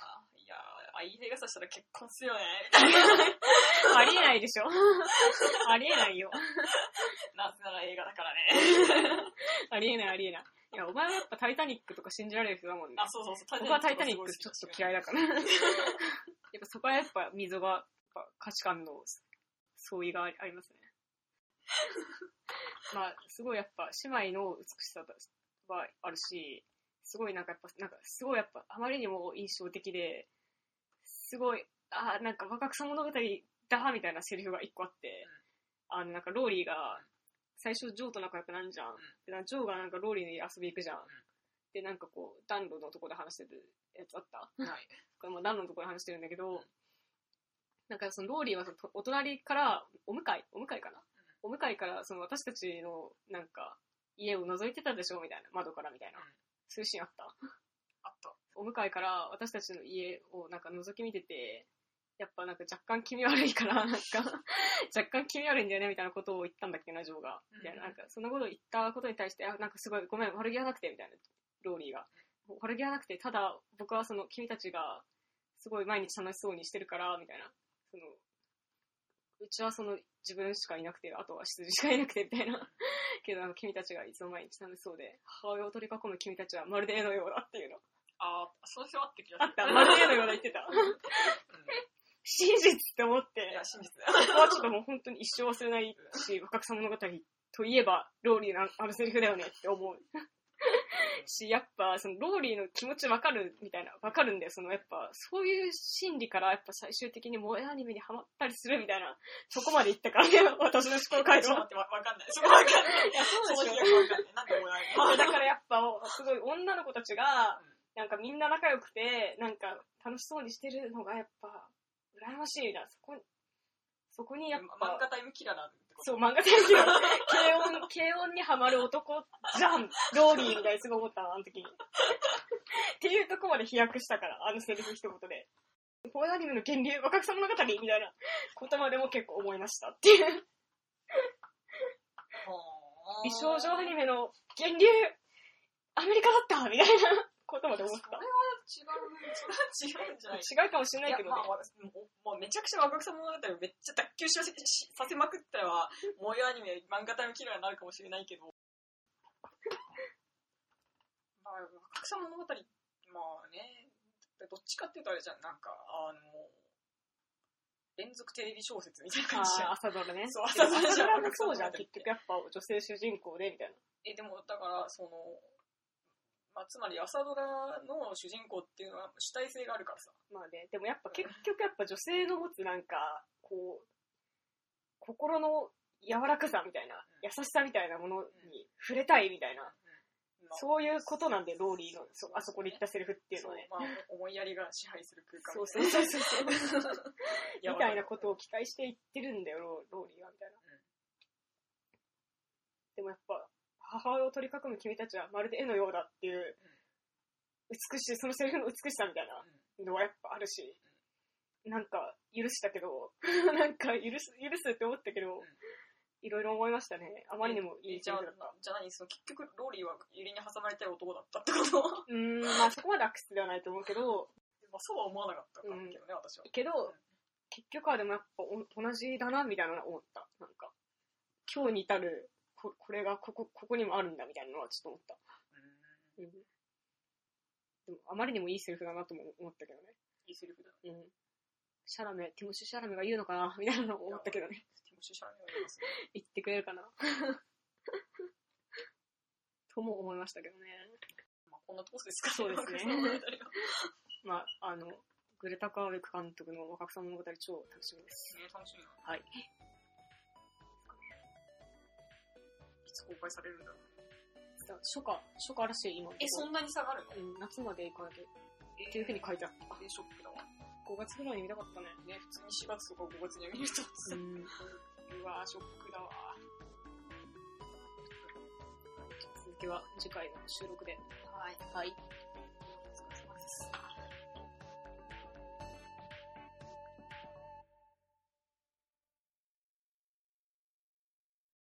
あ、いい映画さしたら結婚するよね。た。ありえないでしょ。ありえないよ。なぜなら映画だからね。ありえないありえない。いや、お前はやっぱタイタニックとか信じられる人だもんね。あ、そうそうそう。僕はタイタニックちょっと嫌いだから。やっぱそこはやっぱ溝が、やっぱ価値観の相違がありますね。まあ、すごいやっぱ姉妹の美しさはあるし、すごいなんかやっぱ、なんかすごいやっぱあまりにも印象的で、すごい、あーなんか若草物語だみたいなセリフが一個あって、あのなんかローリーが最初ジョーと仲良くなんじゃん。でなんかジョーがなんかローリーに遊び行くじゃん。で、なんかこう、暖炉のとこで話してるやつあったはい。これも暖炉のとこで話してるんだけど、なんかそのローリーはそのお隣から、お向かいお向かいかな？お向かいからその私たちのなんか家を覗いてたでしょ？みたいな。窓からみたいなうん。そういうシーンあった。お向かいから私たちの家をなんか覗き見てて、やっぱなんか若干気味悪いから、なんか若干気味悪いんだよねみたいなことを言ったんだっけな、ジョーが。みたいな、なんかそんなことを言ったことに対して、あ、なんかすごいごめん、悪気はなくて、みたいな、ローリーが。悪気はなくて、ただ僕はその君たちがすごい毎日楽しそうにしてるから、みたいな。その、うちはその自分しかいなくて、あとは羊しかいなくて、みたいな。けど君たちがいつも毎日楽しそうで、母親を取り囲む君たちはまるで絵のようだっていうの。あー、そういう人あって気がする。あった、まるで絵のようだ言ってた。うん真実って思っていや、、真実。ここはちょっともう本当に一生忘れないし、若草物語といえば、ローリーのあのセリフだよねって思う。し、やっぱ、そのローリーの気持ちわかるみたいな、わかるんだよ。そのやっぱ、そういう心理からやっぱ最終的に萌えアニメにハマったりするみたいな、そこまでいったからね、私の思考回。ちょっと待って、わわかんない。そこわかんない。いや、そうでしょ気がわかんない。なんでもないのだからやっぱ、すごい女の子たちが、なんかみんな仲良くて、なんか楽しそうにしてるのがやっぱ、羨ましいな。そこに、そこにやっぱ、漫画タイムキラーなんてこと？そう、漫画大好きなの。軽音、軽音にハマる男じゃん、ローリーみたいにすごい思ったの、あの時に。っていうとこまで飛躍したから、あのセリフ一言で。フォーアニメの源流、若草物語みたいなことまでも結構思いましたっていう。美少女アニメの源流、アメリカだったみたいなことまで思った。それは違う、違うんじゃない？違うかもしれないけどね。まあ、私もうもうめちゃくちゃ若草物語をめっちゃ脱臼ししさせまくったら、萌えアニメ、漫画タイムキラーになるかもしれないけど、まあ、若草物語、まあね、どっちかっていうとあれじゃん、なんか、あの、連続テレビ小説みたいな感じじゃん。朝ドラね。そう朝ドララもそうじゃん、結局やっぱ女性主人公で、みたいな。え、でも、だから、その、まあ、つまり朝ドラの主人公っていうのは主体性があるからさ。まあね、でもやっぱ結局やっぱ女性の持つなんか、こう、心の柔らかさみたいな、優しさみたいなものに触れたいみたいな、まあそういうことなんで、ローリーの、そうあそこで言ったセリフっていうのはね。まあ、思いやりが支配する空間そうそうそうそう。みやたいなことを期待して言ってるんだよ、ローローリーは、みたいな。でもやっぱ、母親を取り囲む君たちはまるで絵のようだっていう、美しい、そのセリフの美しさみたいなのはやっぱあるし、なんか許したけど、なんか許す、許すって思ったけど、いろいろ思いましたね。あまりにもいいじゃた。、じゃあ何その結局、ローリーはユリに挟まれたい男だったってこと？まうーん、まあそこまで悪質ではないと思うけど、あ、そうは思わなかったけどね、私は。けど、結局はでもやっぱお同じだな、みたいなのは思った。なんか、今日に至る、ここれがここ、ここにもあるんだ、みたいなのはちょっと思った。うん。でも、あまりにもいいセリフだなとも思ったけどね。いいセリフだ。うん。シャラメ、ティモシー・シャラメが言うのかなみたいなのを思ったけどね。ティモシー・シャラメが言いますね。言ってくれるかな とも思いましたけどね。まあ、こんなとこですかそうですね まあ、あの、グレタ・ガーウィグ監督の若草物語超楽しみです。ね楽しみな。はい。公開されるんだろう。さ初夏、初夏らしい、今え、そんなに下がるの？うん、夏まで行かなきゃっていうふうに書いてあった。え、ショックだわ。5月ぐらいに見たかったね。ね、普通に4月とか5月には見ると、うん。うわーショックだわ続きは次回の収録で。はい。はい。